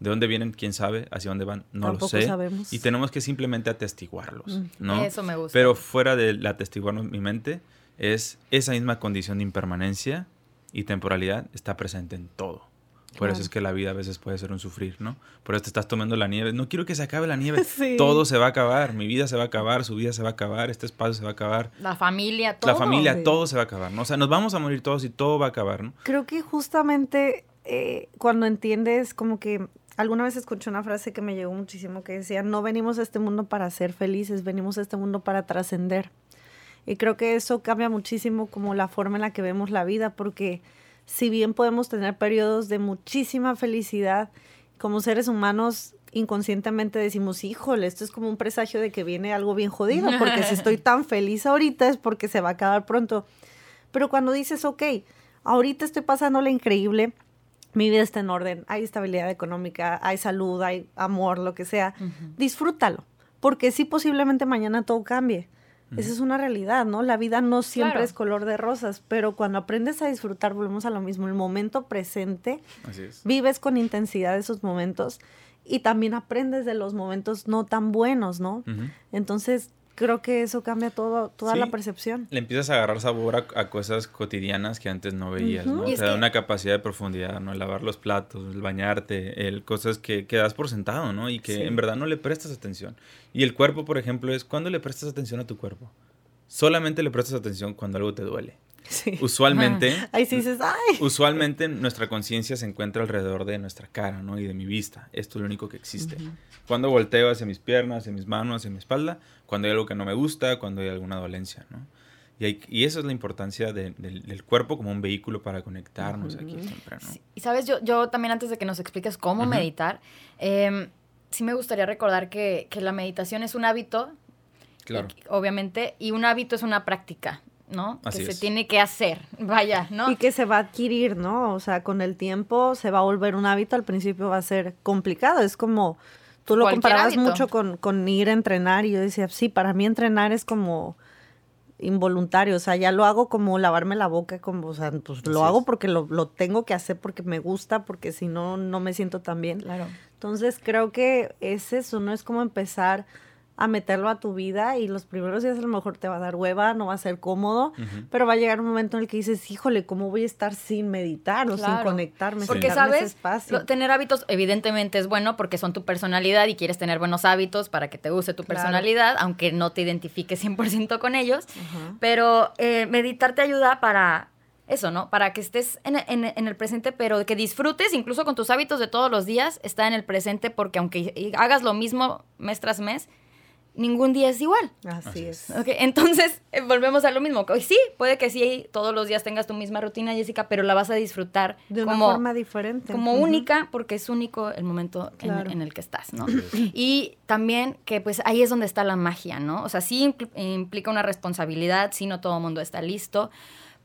¿De dónde vienen? ¿Quién sabe? ¿Hacia dónde van? No lo sé. Sabemos. Y tenemos que simplemente atestiguarlos, ¿no? Eso me gusta. Pero fuera de atestiguarnos mi mente, es esa misma condición de impermanencia y temporalidad está presente en todo. Por eso es que la vida a veces puede ser un sufrir, ¿no? Por eso te estás tomando la nieve. No quiero que se acabe la nieve. Todo se va a acabar. Mi vida se va a acabar, su vida se va a acabar, este espacio se va a acabar. La familia, todo. La familia, todo se va a acabar, ¿no? O sea, nos vamos a morir todos y todo va a acabar, ¿no? Creo que justamente eh, cuando entiendes como que alguna vez escuché una frase que me llegó muchísimo que decía, no venimos a este mundo para ser felices, venimos a este mundo para trascender. Y creo que eso cambia muchísimo como la forma en la que vemos la vida porque si bien podemos tener periodos de muchísima felicidad, como seres humanos inconscientemente decimos, híjole, esto es como un presagio de que viene algo bien jodido, porque si estoy tan feliz ahorita es porque se va a acabar pronto. Pero cuando dices, ok, ahorita estoy pasando lo increíble, mi vida está en orden, hay estabilidad económica, hay salud, hay amor, lo que sea, disfrútalo, porque sí posiblemente mañana todo cambie. Esa es una realidad, ¿no? La vida no siempre es color de rosas, pero cuando aprendes a disfrutar, volvemos a lo mismo, el momento presente, vives con intensidad esos momentos y también aprendes de los momentos no tan buenos, ¿no? Entonces, creo que eso cambia todo, toda la percepción. Le empiezas a agarrar sabor a, cosas cotidianas que antes no veías, ¿no? Te da una capacidad de profundidad, ¿no? El lavar los platos, el bañarte, el cosas que, que das por sentado, ¿no? Y que en verdad no le prestas atención. Y el cuerpo, por ejemplo, es cuando le prestas atención a tu cuerpo. Solamente le prestas atención cuando algo te duele. Sí. Usualmente. Ahí sí dices, ¡ay! Usualmente nuestra conciencia se encuentra alrededor de nuestra cara, ¿no? Y de mi vista. Esto es lo único que existe. Cuando volteo hacia mis piernas, hacia mis manos, hacia mi espalda, cuando hay algo que no me gusta, cuando hay alguna dolencia, ¿no? Y, y eso es la importancia del cuerpo como un vehículo para conectarnos aquí siempre, ¿no? y sabes, yo, yo también antes de que nos expliques cómo meditar, eh, sí me gustaría recordar que, que la meditación es un hábito, Claro. y- obviamente, y un hábito es una práctica, ¿no? Así que se es. tiene que hacer, vaya, ¿no? Y que se va a adquirir, ¿no? O sea, con el tiempo se va a volver un hábito, al principio va a ser complicado, es como, tú lo comparabas hábito. mucho con, con ir a entrenar y yo decía, sí, para mí entrenar es como involuntario, o sea, ya lo hago como lavarme la boca, como, o sea, pues lo Así hago es. porque lo, lo tengo que hacer porque me gusta, porque si no, no me siento tan bien. Claro. Entonces creo que es eso, ¿no? Es como empezar a meterlo a tu vida y los primeros días a lo mejor te va a dar hueva, no va a ser cómodo, pero va a llegar un momento en el que dices, híjole, ¿cómo voy a estar sin meditar o sin conectarme? Porque sabes, espacio? lo- tener hábitos evidentemente es bueno porque son tu personalidad y quieres tener buenos hábitos para que te guste tu Claro. personalidad, aunque no te identifiques 100% con ellos. Pero eh, meditar te ayuda para eso, ¿no? Para que estés en, en- en el presente, pero que disfrutes incluso con tus hábitos de todos los días, está en el presente porque aunque hagas lo mismo mes tras mes, ningún día es igual. Así, es. Entonces, eh, volvemos a lo mismo. Sí, puede que sí, todos los días tengas tu misma rutina, Jessica, pero la vas a disfrutar De una como, forma diferente. como única porque es único el momento en- el que estás, ¿no? Y también que pues ahí es donde está la magia, ¿no? O sea, sí impl- implica una responsabilidad, sí no todo el mundo está listo,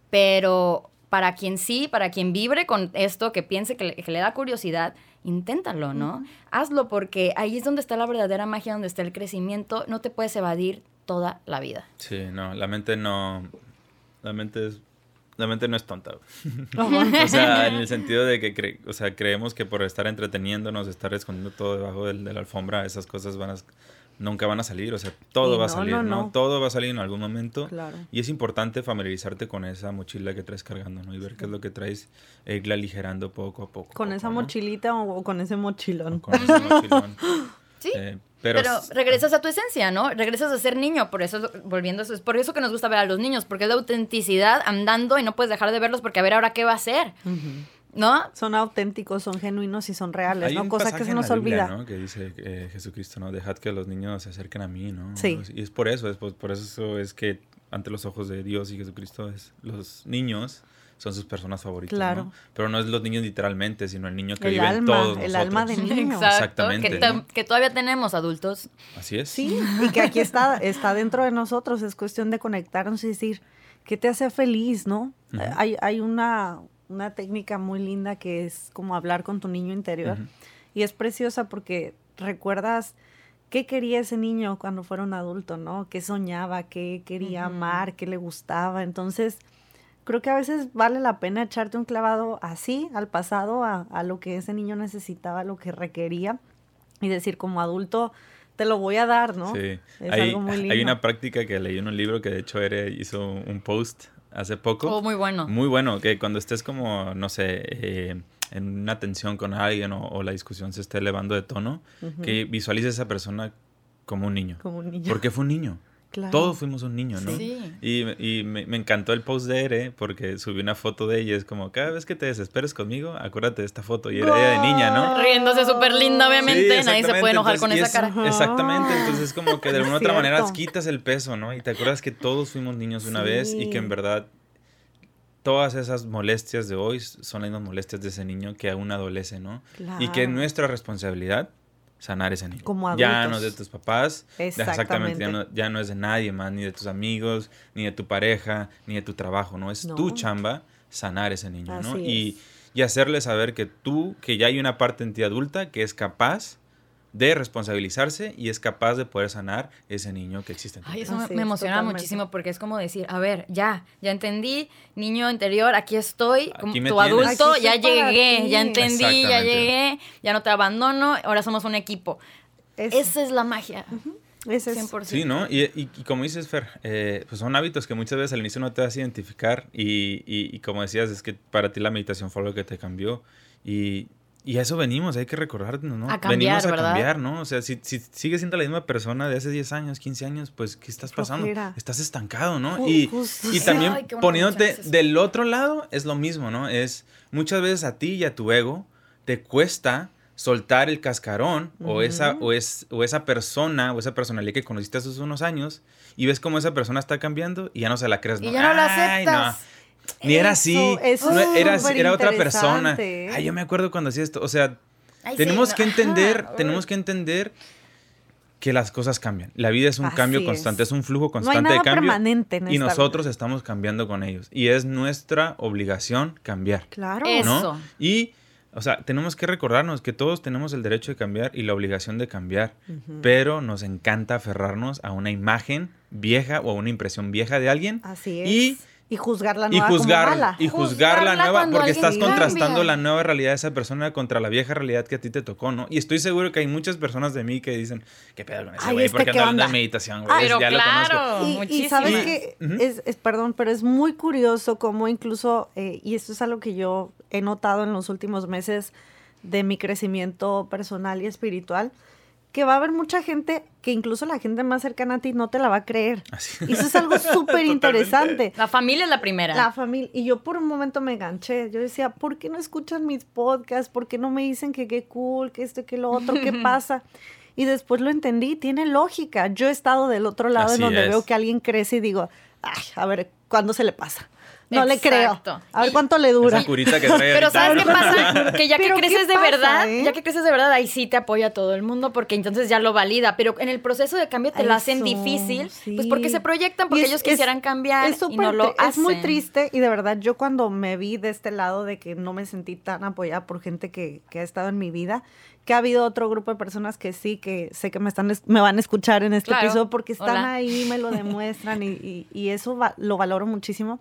pero para quien sí, para quien vibre con esto, que piense que le, que le da curiosidad, inténtalo, ¿no? Hazlo porque ahí es donde está la verdadera magia, donde está el crecimiento, no te puedes evadir toda la vida. Sí, no, la mente no. La mente es. La mente no es tonta. O sea, en el sentido de que cre- o sea, creemos que por estar entreteniéndonos, estar escondiendo todo debajo del- de la alfombra, esas cosas van a, nunca van a salir. O sea, todo Y va a no, salir, no, ¿no? no. Todo va a salir en algún momento. Claro. Y es importante familiarizarte con esa mochila que traes cargando, ¿no? Y ver qué es lo que traes, e irla aligerando poco a poco. Con poco, esa ¿no? mochilita o, o con ese mochilón. O Con ese mochilón. Sí. Eh, pero, Pero, regresas a tu esencia, ¿no? Regresas a ser niño, por eso, volviendo a eso, es por eso que nos gusta ver a los niños, porque es la autenticidad andando y no puedes dejar de verlos porque a ver ahora qué va a hacer, ¿no? Son auténticos, son genuinos y son reales, Hay ¿no? un Cosa que se en nos Biblia, olvida. ¿no? Que dice eh, Jesucristo, ¿no? Dejad que los niños se acerquen a mí, ¿no? Sí. Y es por eso, es por, por eso es que ante los ojos de Dios y Jesucristo es, los niños son sus personas favoritas, Claro. ¿no? Pero no es los niños literalmente, sino el niño que El vive en todos el nosotros. alma de niño. Exactamente, Que, ta- ¿no? que todavía tenemos adultos. Así es. Sí, y que aquí está, está dentro de nosotros, es cuestión de conectarnos y decir, ¿qué te hace feliz, no? Hay, hay una, una técnica muy linda que es como hablar con tu niño interior y es preciosa porque recuerdas qué quería ese niño cuando fuera un adulto, ¿no? ¿Qué soñaba? ¿Qué quería amar? ¿Qué le gustaba? Entonces, creo que a veces vale la pena echarte un clavado así al pasado, a, a lo que ese niño necesitaba, lo que requería y decir como adulto, te lo voy a dar, ¿no? Sí. Es hay, algo muy lindo. hay una práctica que leí en un libro que de hecho Ere hizo un post hace poco. Oh, muy bueno. Muy bueno, que cuando estés como, no sé, eh, en una tensión con alguien o, o la discusión se esté elevando de tono, que visualices a esa persona como un niño. Como un niño. Porque fue un niño. Claro. Todos fuimos un niño, ¿no? Sí. Y, y me, me encantó el post de Ere porque subí una foto de ella. Es como, cada vez que te desesperes conmigo, acuérdate de esta foto. Y era ella de niña, ¿no? Riéndose súper linda, obviamente. Sí, Nadie se puede enojar con esa y es- cara. Exactamente, entonces como que de alguna Es otra manera quitas el peso, ¿no? Y te acuerdas que todos fuimos niños una vez y que en Sí. verdad todas esas molestias de hoy son las mismas molestias de ese niño que aún adolece, ¿no? Y que es Claro. nuestra responsabilidad sanar ese niño. Como Ya no es de tus papás, exactamente, ya no, ya no es de nadie más, ni de tus amigos, ni de tu pareja, ni de tu trabajo, ¿no? Es No. tu chamba sanar ese niño, ¿no? Y, y hacerle saber que tú, que ya hay una parte en ti adulta que es capaz de responsabilizarse y es capaz de poder sanar ese niño que existe en. Ay, eso me, me emociona totalmente. muchísimo porque es como decir, a ver, ya, ya entendí, niño interior, aquí estoy, como Aquí me tu tienes. adulto, Aquí ya llegué, ya entendí, ya llegué, ya no te abandono, ahora somos un equipo. Eso. Esa es la magia, Ese es. 100%. Sí, ¿no? Y, y- y como dices, Fer, eh, pues son hábitos que muchas veces al inicio no te vas a identificar y, y- y como decías, es que para ti la meditación fue algo que te cambió y, y a eso venimos, hay que recordarnos, ¿no? A cambiar, venimos a ¿verdad? cambiar, ¿no? O sea, si, si sigues siendo la misma persona de hace 10 años, 15 años, pues, ¿qué estás pasando? Estás estancado, ¿no? Y, justo y también Ay, poniéndote del otro lado es lo mismo, ¿no? Es muchas veces a ti y a tu ego te cuesta soltar el cascarón o, esa, o, es, o esa persona o esa personalidad que conociste hace unos años y ves cómo esa persona está cambiando y ya no se la crees. Y ¿no? ya no la Ay, no, aceptas. Ni era Eso, así, eso no, era, era otra persona. ¿eh? Ay, yo me acuerdo cuando hacía esto, o sea, tenemos que entender, tenemos que entender que las cosas cambian. La vida es un cambio constante, es. un flujo constante de cambio. Permanente y nosotros estamos cambiando con ellos. Y es nuestra obligación cambiar. Claro. Eso. Y, o sea, tenemos que recordarnos que todos tenemos el derecho de cambiar y la obligación de cambiar. Pero nos encanta aferrarnos a una imagen vieja o a una impresión vieja de alguien. Así es. Y y juzgar la nueva y juzgar, Y juzgar la nueva, porque estás contrastando la nueva realidad de esa persona contra la vieja realidad que a ti te tocó, ¿no? Y estoy seguro que hay muchas personas de mí que dicen, ¿qué pedo con ese güey? Este porque anda hablando de meditación, güey. ya lo conozco. Y, y sabes que, es, perdón, pero es muy curioso cómo incluso, eh, y esto es algo que yo he notado en los últimos meses de mi crecimiento personal y espiritual, que va a haber mucha gente que incluso la gente más cercana a ti no te la va a creer. Y eso es algo súper interesante. La familia es la primera. La familia. Y yo por un momento me enganché. Yo decía, ¿por qué no escuchan mis podcasts? ¿Por qué no me dicen que qué cool, que esto, que lo otro, qué pasa? Y después lo entendí, tiene lógica. Yo he estado del otro lado en donde veo que alguien crece y digo, ay, a ver, ¿cuándo se le pasa? No le creo. A ver cuánto le dura. Pero ¿sabes qué pasa? Que ya que creces de verdad, eh? ya que creces de verdad, ahí sí te apoya todo el mundo porque entonces ya lo valida. Pero en el proceso de cambio te lo hacen difícil, pues porque se proyectan, porque ellos quisieran cambiar y no lo hacen. Es muy triste y de verdad yo cuando me vi de este lado de que no me sentí tan apoyada por gente que, que ha estado en mi vida, que ha habido otro grupo de personas que sí, que sé que me están me van a escuchar en este episodio porque están ahí, me lo demuestran y, y, eso lo valoro muchísimo.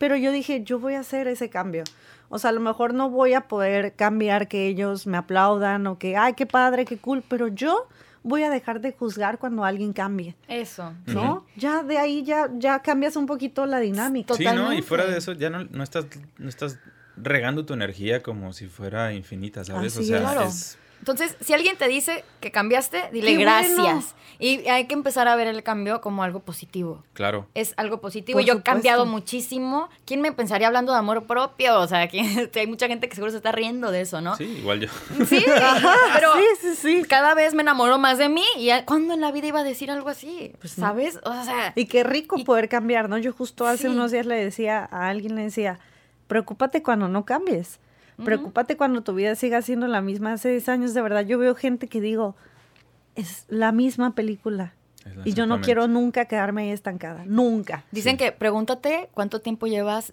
Pero yo dije, yo voy a hacer ese cambio. O sea, a lo mejor no voy a poder cambiar que ellos me aplaudan o que, ay, qué padre, qué cool, pero yo voy a dejar de juzgar cuando alguien cambie. Eso. ¿No? Ya de ahí ya, ya cambias un poquito la dinámica. Sí, ¿no? Y fuera de eso, ya no, no, estás, no estás regando tu energía como si fuera infinita, ¿sabes? o sea, es entonces, si alguien te dice que cambiaste, dile gracias. Y hay que empezar a ver el cambio como algo positivo. Claro. Es algo positivo. Yo he cambiado muchísimo. ¿Quién me pensaría hablando de amor propio? O sea, que hay mucha gente que seguro se está riendo de eso, ¿no? Sí, igual yo. Sí, pero sí, sí, cada vez me enamoro más de mí. ¿Y cuándo en la vida iba a decir algo así? Pues, ¿sabes? O sea... Y qué rico poder cambiar, ¿no? Yo justo hace unos días le decía a alguien, le decía, preocúpate cuando no cambies. Preocúpate cuando tu vida siga siendo la misma. Hace 10 años, de verdad, yo veo gente que digo, es la misma película. Y yo no quiero nunca quedarme ahí estancada. Nunca. Dicen que pregúntate cuánto tiempo llevas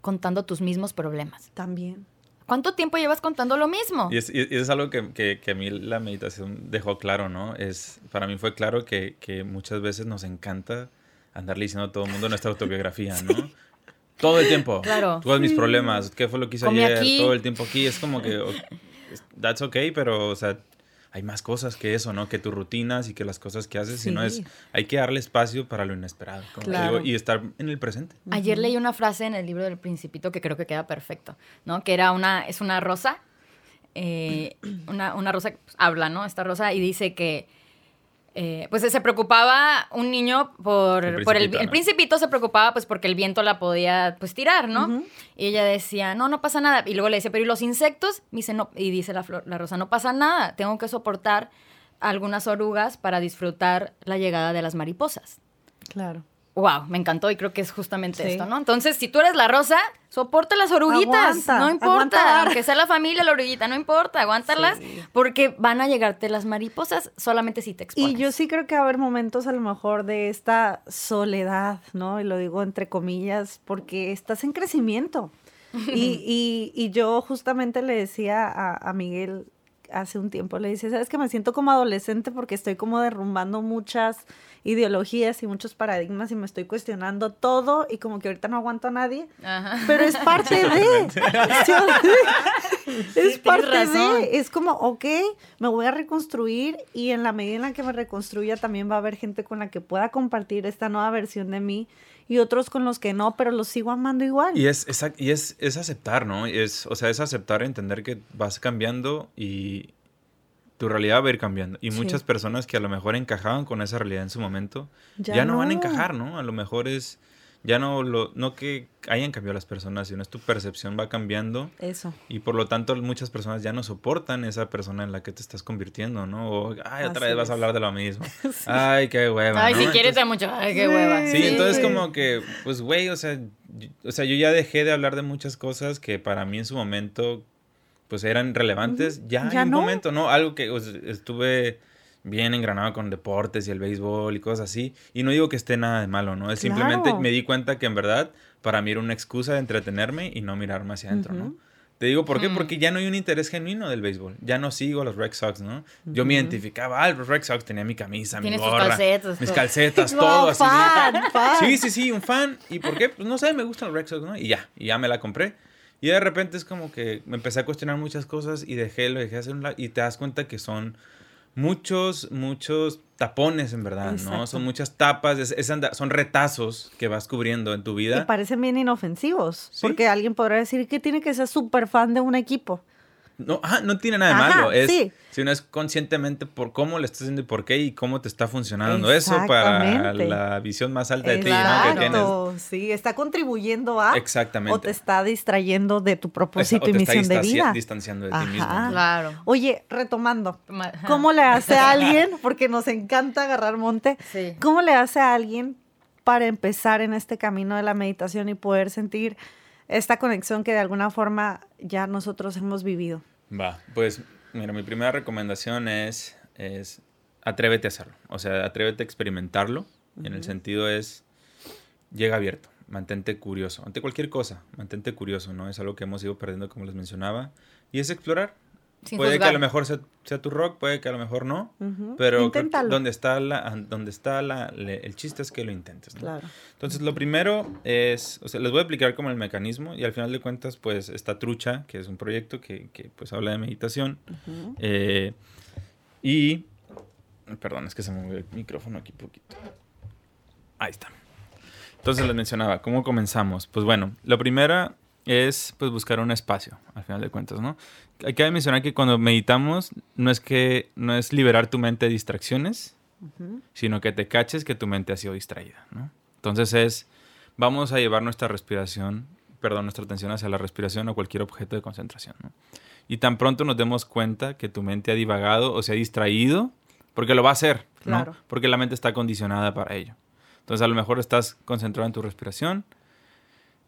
contando tus mismos problemas. También. ¿Cuánto tiempo llevas contando lo mismo? Y es, es algo que, que, que, a mí la meditación dejó claro, ¿no? Es, para mí fue claro que, que muchas veces nos encanta andarle diciendo a todo el mundo nuestra autobiografía, ¿no? Todo el tiempo. Claro. Todos mis problemas. ¿Qué fue lo que hice ayer? Todo el tiempo aquí. Es como que. That's okay, pero, o sea, hay más cosas que eso, ¿no? Que tus rutinas y que las cosas que haces, sino es, hay que darle espacio para lo inesperado, como y estar en el presente. Ayer leí una frase en el libro del Principito que creo que queda perfecto, ¿no? Que era una, es una rosa, eh, una, una, rosa, pues, habla, ¿no? Esta rosa y dice que eh, pues se preocupaba un niño por el principito, el, principito se preocupaba pues porque el viento la podía pues tirar, ¿no? Y ella decía, no, no pasa nada. Y luego le dice, pero ¿y los insectos? Y dice, no, y dice la, flor, la rosa, no pasa nada, tengo que soportar algunas orugas para disfrutar la llegada de las mariposas. Claro wow, me encantó y creo que es justamente esto, ¿no? Entonces, si tú eres la rosa, soporta las oruguitas, no importa, que sea la familia la oruguita, no importa, aguántalas, porque van a llegarte las mariposas solamente si te expones. Y yo sí creo que va a haber momentos a lo mejor de esta soledad, ¿no? Y lo digo entre comillas, porque estás en crecimiento. y, y, yo justamente le decía a, a Miguel hace un tiempo, le dice, ¿sabes que me siento como adolescente porque estoy como derrumbando muchas ideologías y muchos paradigmas y me estoy cuestionando todo y como que ahorita no aguanto a nadie, pero es parte de, es parte de, es como, ok, me voy a reconstruir y en la medida en la que me reconstruya también va a haber gente con la que pueda compartir esta nueva versión de mí y otros con los que no, pero los sigo amando igual. Y es, y es, es aceptar, ¿no? Es, o sea, es aceptar, entender que vas cambiando y, tu realidad va a ir cambiando. Y muchas personas que a lo mejor encajaban con esa realidad en su momento, ya, no. van a encajar, ¿no? A lo mejor es, ya no, lo, no que hayan cambiado las personas, sino es tu percepción va cambiando. Eso. Y por lo tanto muchas personas ya no soportan esa persona en la que te estás convirtiendo, ¿no? O, ay, otra vez vas a hablar de lo mismo. Ay, qué hueva. Ay, si quieres te mucho, ay, qué hueva. Sí, entonces como que, pues, güey, o sea, o sea, yo ya dejé de hablar de muchas cosas que para mí en su momento pues eran relevantes, ya, Ya en un momento, ¿no? Algo que pues, estuve bien engranado con deportes y el béisbol y cosas así. Y no digo que esté nada de malo, ¿no? Es simplemente me di cuenta que en verdad para mí era una excusa de entretenerme y no mirarme hacia adentro, ¿no? Te digo por qué, Mm. porque ya no hay un interés genuino del béisbol. Ya no sigo a los Red Sox, ¿no? Yo me identificaba, ah, los Red Sox tenía mi camisa, mi gorra, calcetas, mis calcetas, todo así. fan, fan. Sí, sí, sí, un fan. ¿Y por qué? Pues no sé, me gustan los Red Sox, ¿no? Y ya, y ya me la compré. Y de repente es como que me empecé a cuestionar muchas cosas y dejé, lo dejé hacer un lado y te das cuenta que son muchos, muchos tapones en verdad, ¿no? Son muchas tapas, es- es son retazos que vas cubriendo en tu Y vida. parecen bien inofensivos. Sí. Porque alguien podrá decir que tiene que ser súper fan de un equipo. No, ah, no tiene nada de Ajá, malo, es, sí. sino es conscientemente por cómo le estás haciendo y por qué y cómo te está funcionando eso para la visión más alta de ti, ¿no? Que tienes. Sí, está contribuyendo a Exactamente. o te está distrayendo de tu propósito y misión de vida. distanciando de ti mismo. ¿no? Claro. Oye, retomando, Ma- ¿cómo le hace a alguien, porque nos encanta agarrar monte, Sí. cómo le hace a alguien para empezar en este camino de la meditación y poder sentir esta conexión que de alguna forma ya nosotros hemos vivido? Va, pues mira, mi primera recomendación es, es atrévete a hacerlo. O sea, atrévete a experimentarlo. En el sentido es, llega abierto, mantente curioso. Ante cualquier cosa, mantente curioso, ¿no? Es algo que hemos ido perdiendo, como les mencionaba. Y es explorar. Sin puede que juzgar. a lo mejor sea, sea tu rock, puede que a lo mejor no. Pero creo que Inténtalo. donde está, la, donde está la, le- el chiste es que lo intentes. ¿no? Claro. Entonces, lo primero es, o sea, les voy a explicar como el mecanismo y al final de cuentas, pues, está Trucha, que es un proyecto que, que, pues, habla de meditación. Ujú. Eh, y, perdón, es que se me movió el micrófono aquí poquito. Ahí está. Entonces, les mencionaba, ¿cómo comenzamos? Pues, bueno, lo primero es, pues, buscar un espacio, al final de cuentas, ¿no? Hay que mencionar que cuando meditamos, no es que, no es liberar tu mente de distracciones, sino que te caches que tu mente ha sido distraída, ¿no? Entonces es, vamos a llevar nuestra respiración, perdón, nuestra atención hacia la respiración o cualquier objeto de concentración, ¿no? Y tan pronto nos demos cuenta que tu mente ha divagado o se ha distraído, porque lo va a hacer, ¿no? Claro. Porque la mente está condicionada para ello. Entonces a lo mejor estás concentrado en tu respiración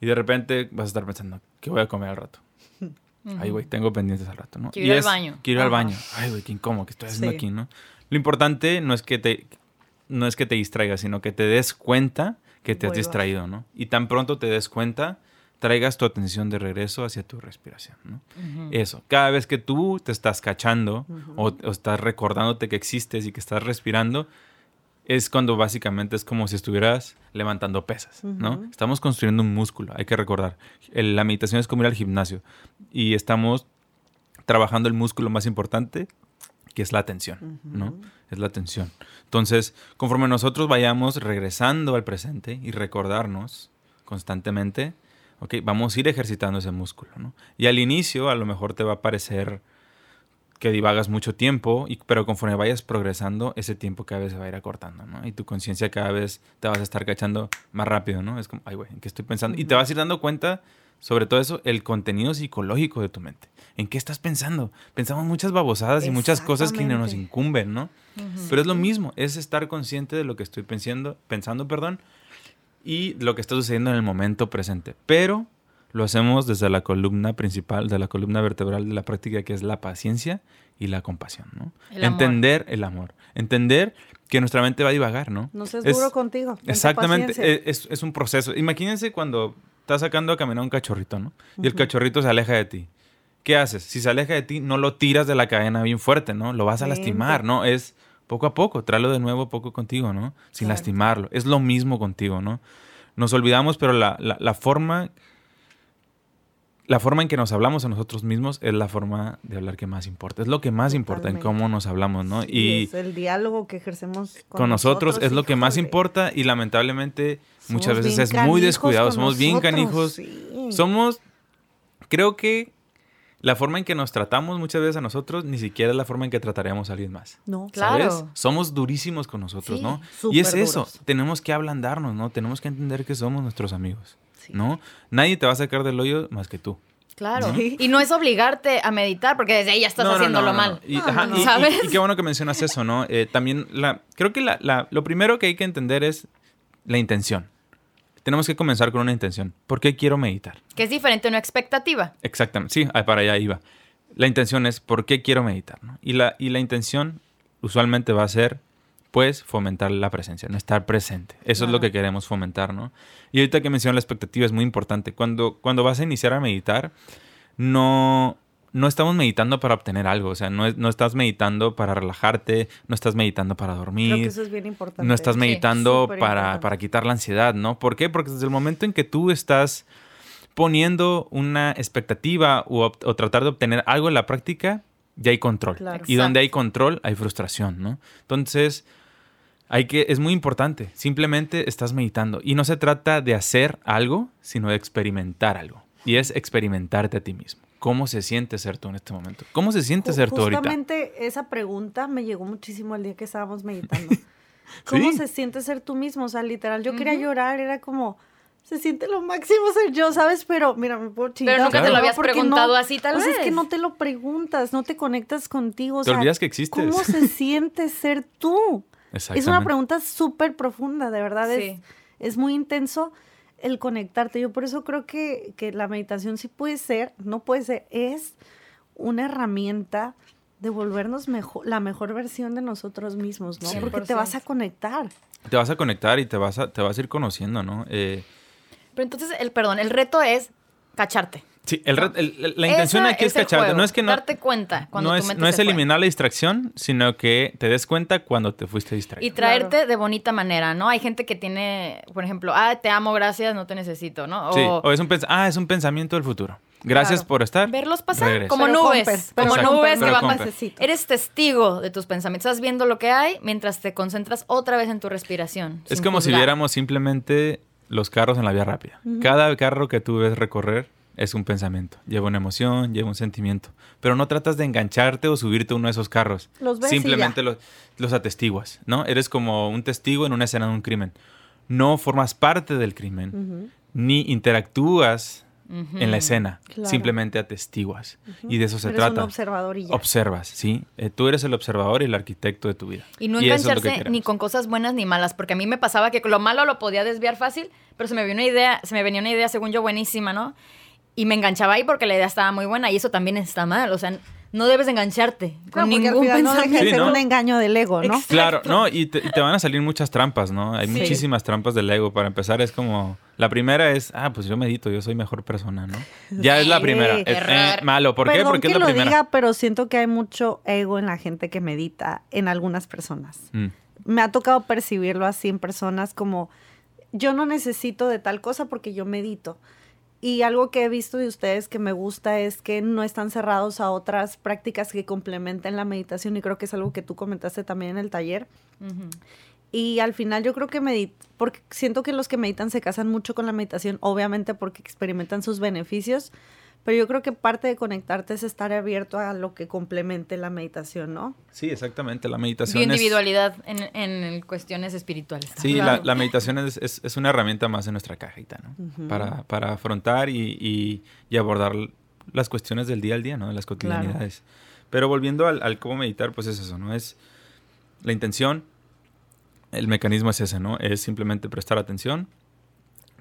y de repente vas a estar pensando, ¿qué voy a comer al rato? Ay, güey, tengo pendientes al rato, ¿no? Quiero Y ir al baño. Quiero ir al baño. Ay, güey, qué incómodo que estoy haciendo Sí. aquí, ¿no? Lo importante no es que te no es que te distraigas, sino que te des cuenta que te has distraído, ¿no? Y tan pronto te des cuenta, traigas tu atención de regreso hacia tu respiración, ¿no? Eso, cada vez que tú te estás cachando o estás recordándote que existes y que estás respirando, es cuando básicamente es como si estuvieras levantando pesas, ¿no? Estamos construyendo un músculo, hay que recordar. El- la meditación es como ir al gimnasio y estamos trabajando el músculo más importante, que es la atención, ¿no? Es la atención. Entonces, conforme nosotros vayamos regresando al presente y recordarnos constantemente, ¿ok? Vamos a ir ejercitando ese músculo, ¿no? Y al inicio a lo mejor te va a parecer que divagas mucho tiempo, y, pero conforme vayas progresando, ese tiempo cada vez se va a ir acortando, ¿no? Y tu conciencia cada vez te vas a estar cachando más rápido, ¿no? Es como, ay, güey, ¿en qué estoy pensando? Y te vas a ir dando cuenta, sobre todo eso, el contenido psicológico de tu mente. ¿En qué estás pensando? Pensamos muchas babosadas y muchas cosas que nos Exactamente. incumben, ¿no? Pero es lo mismo, es estar consciente de lo que estoy pensando, pensando, perdón, y lo que está sucediendo en el momento presente. Pero lo hacemos desde la columna principal, de la columna vertebral de la práctica, que es la paciencia y la compasión, ¿no? El. Entender el amor. Entender que nuestra mente va a divagar, ¿no? No seas Es- duro contigo. Exactamente, e- es, es un proceso. Imagínense cuando estás sacando a caminar un cachorrito, ¿no? Y el cachorrito se aleja de ti. ¿Qué haces? Si se aleja de ti, no lo tiras de la cadena bien fuerte, ¿no? Lo vas a lastimar, ¿no? Es poco a poco, tráelo de nuevo poco contigo, ¿no? Sin Claro. lastimarlo. Es lo mismo contigo, ¿no? Nos olvidamos, pero la, la- la forma... La forma en que nos hablamos a nosotros mismos es la forma de hablar que más importa. Es lo que más importa en cómo nos hablamos, ¿no? Sí, y es el diálogo que ejercemos con, con nosotros, es lo que más importa y lamentablemente muchas veces es muy descuidado, somos bien canijos. sí. Somos, creo que la forma en que nos tratamos muchas veces a nosotros ni siquiera es la forma en que trataríamos a alguien más. No, Claro. ¿Sabes? Somos durísimos con nosotros, Sí, ¿no? Y es eso, tenemos que ablandarnos, ¿no? Tenemos que entender que somos nuestros amigos, Sí. ¿no? Nadie te va a sacar del hoyo más que tú. Claro. ¿No? Y no es obligarte a meditar, porque desde ahí ya estás No, no, haciéndolo mal. Y, No, ajá, no, y- y- ¿Sabes? y qué bueno que mencionas eso, ¿no? Eh, también la, creo que la, la- lo primero que hay que entender es la intención. Tenemos que comenzar con una intención. ¿Por qué quiero meditar? Que es diferente a una expectativa. Exactamente, sí, ah, para allá iba. la intención es por qué quiero meditar, ¿no? Y la, y la intención usualmente va a ser, pues, fomentar la presencia, no estar presente. Eso es lo que queremos fomentar, ¿no? Y ahorita que menciono la expectativa es muy importante. Cuando, cuando vas a iniciar a meditar, no, no estamos meditando para obtener algo, o sea, no, no estás meditando para relajarte, no estás meditando para dormir. Creo que eso es bien importante. No estás Sí, meditando súper para, para quitar la ansiedad, ¿no? ¿Por qué? Porque desde el momento en que tú estás poniendo una expectativa o, o tratar de obtener algo en la práctica, ya hay control. Claro. Y donde hay control, hay frustración, ¿no? Entonces, hay que, es muy importante. Simplemente estás meditando. Y no se trata de hacer algo, sino de experimentar algo. Y es experimentarte a ti mismo. ¿Cómo se siente ser tú en este momento? ¿Cómo se siente Ju- ser tú ahorita? Justamente esa pregunta me llegó muchísimo el día que estábamos meditando. ¿Cómo Sí. se siente ser tú mismo? O sea, literal, yo quería llorar, era como, se siente lo máximo ser yo, ¿sabes? Pero, mira, me puedo chingar. nunca te lo habías preguntado así, tal o sea, es que vez. no te lo preguntas, no te conectas contigo. o Te sea, olvidas que existes. ¿Cómo se siente ser tú? Es una pregunta súper profunda, de verdad. Es, Sí. es muy intenso el conectarte. Yo por eso creo que, que la meditación sí puede ser, no puede ser, es una herramienta de volvernos mejor, la mejor versión de nosotros mismos, ¿no? Sí. Porque te vas a conectar. Te vas a conectar y te vas a, te vas a ir conociendo, ¿no? Eh, Pero entonces, el perdón, el reto es cacharte. Sí, el el- el- la intención aquí es el cacharte. juego, No es que no, Darte cuenta cuando no tu es, mente no es fue. eliminar la distracción, sino que te des cuenta cuando te fuiste distraído. Y traerte de bonita manera, ¿no? Hay gente que tiene, por ejemplo, ah, te amo, gracias, no te necesito, ¿no? O Sí, o es un, pens- ah, es un pensamiento del futuro. Gracias Claro. por estar. verlos pasar como Pero nubes, como nubes que van. Eres testigo de tus pensamientos. Estás viendo lo que hay mientras te concentras otra vez en tu respiración. Es como si viéramos simplemente los carros en la vía rápida. Cada carro que tú ves recorrer es un pensamiento. Lleva una emoción, lleva un sentimiento. Pero no tratas de engancharte o subirte a uno de esos carros. Los ves y Simplemente ya. los, los atestiguas, ¿no? Eres como un testigo en una escena de un crimen. No formas parte del crimen, ni interactúas en la escena. Claro. Simplemente atestiguas. Y de eso se Eres un trata. observador y ya. Observas, ¿sí? Eh, tú eres el observador y el arquitecto de tu vida. Y no eso es lo que engancharse ni queremos. con cosas buenas ni malas, porque a mí me pasaba que lo malo lo podía desviar fácil, pero se me vino una idea, se me venía una idea según yo buenísima, ¿no? Y me enganchaba ahí porque la idea estaba muy buena y eso también está mal, o sea, no debes engancharte Claro, con porque ningún final no deja de pensamiento. Sí, ¿no? un engaño del ego, ¿no? Exacto. Claro, no, y te, y te van a salir muchas trampas, ¿no? Hay Sí. muchísimas trampas del ego. Para empezar, es como. La primera es, ah, pues yo medito, yo soy mejor persona, ¿no? Ya es la Sí. primera. Es, eh, malo. ¿Por qué? Perdón Porque que es la lo primera. diga, pero siento que hay mucho ego en la gente que medita, en algunas personas. Mm, Me ha tocado percibirlo así en personas como, yo no necesito de tal cosa porque yo medito. Y algo que he visto de ustedes que me gusta es que no están cerrados a otras prácticas que complementen la meditación y creo que es algo que tú comentaste también en el taller. Y al final yo creo que medit porque siento que los que meditan se casan mucho con la meditación, obviamente porque experimentan sus beneficios, pero yo creo que parte de conectarte es estar abierto a lo que complemente la meditación, ¿no? Sí, exactamente. La meditación es. individualidad en, en cuestiones espirituales. Sí, Claro. la, la meditación es, es- es una herramienta más en nuestra cajita, ¿no? para, para afrontar y, y- y abordar las cuestiones del día al día, ¿no? De las cotidianidades. Pero volviendo al, al cómo meditar, pues es eso, ¿no? Es la intención, el mecanismo es ese, ¿no? Es simplemente prestar atención,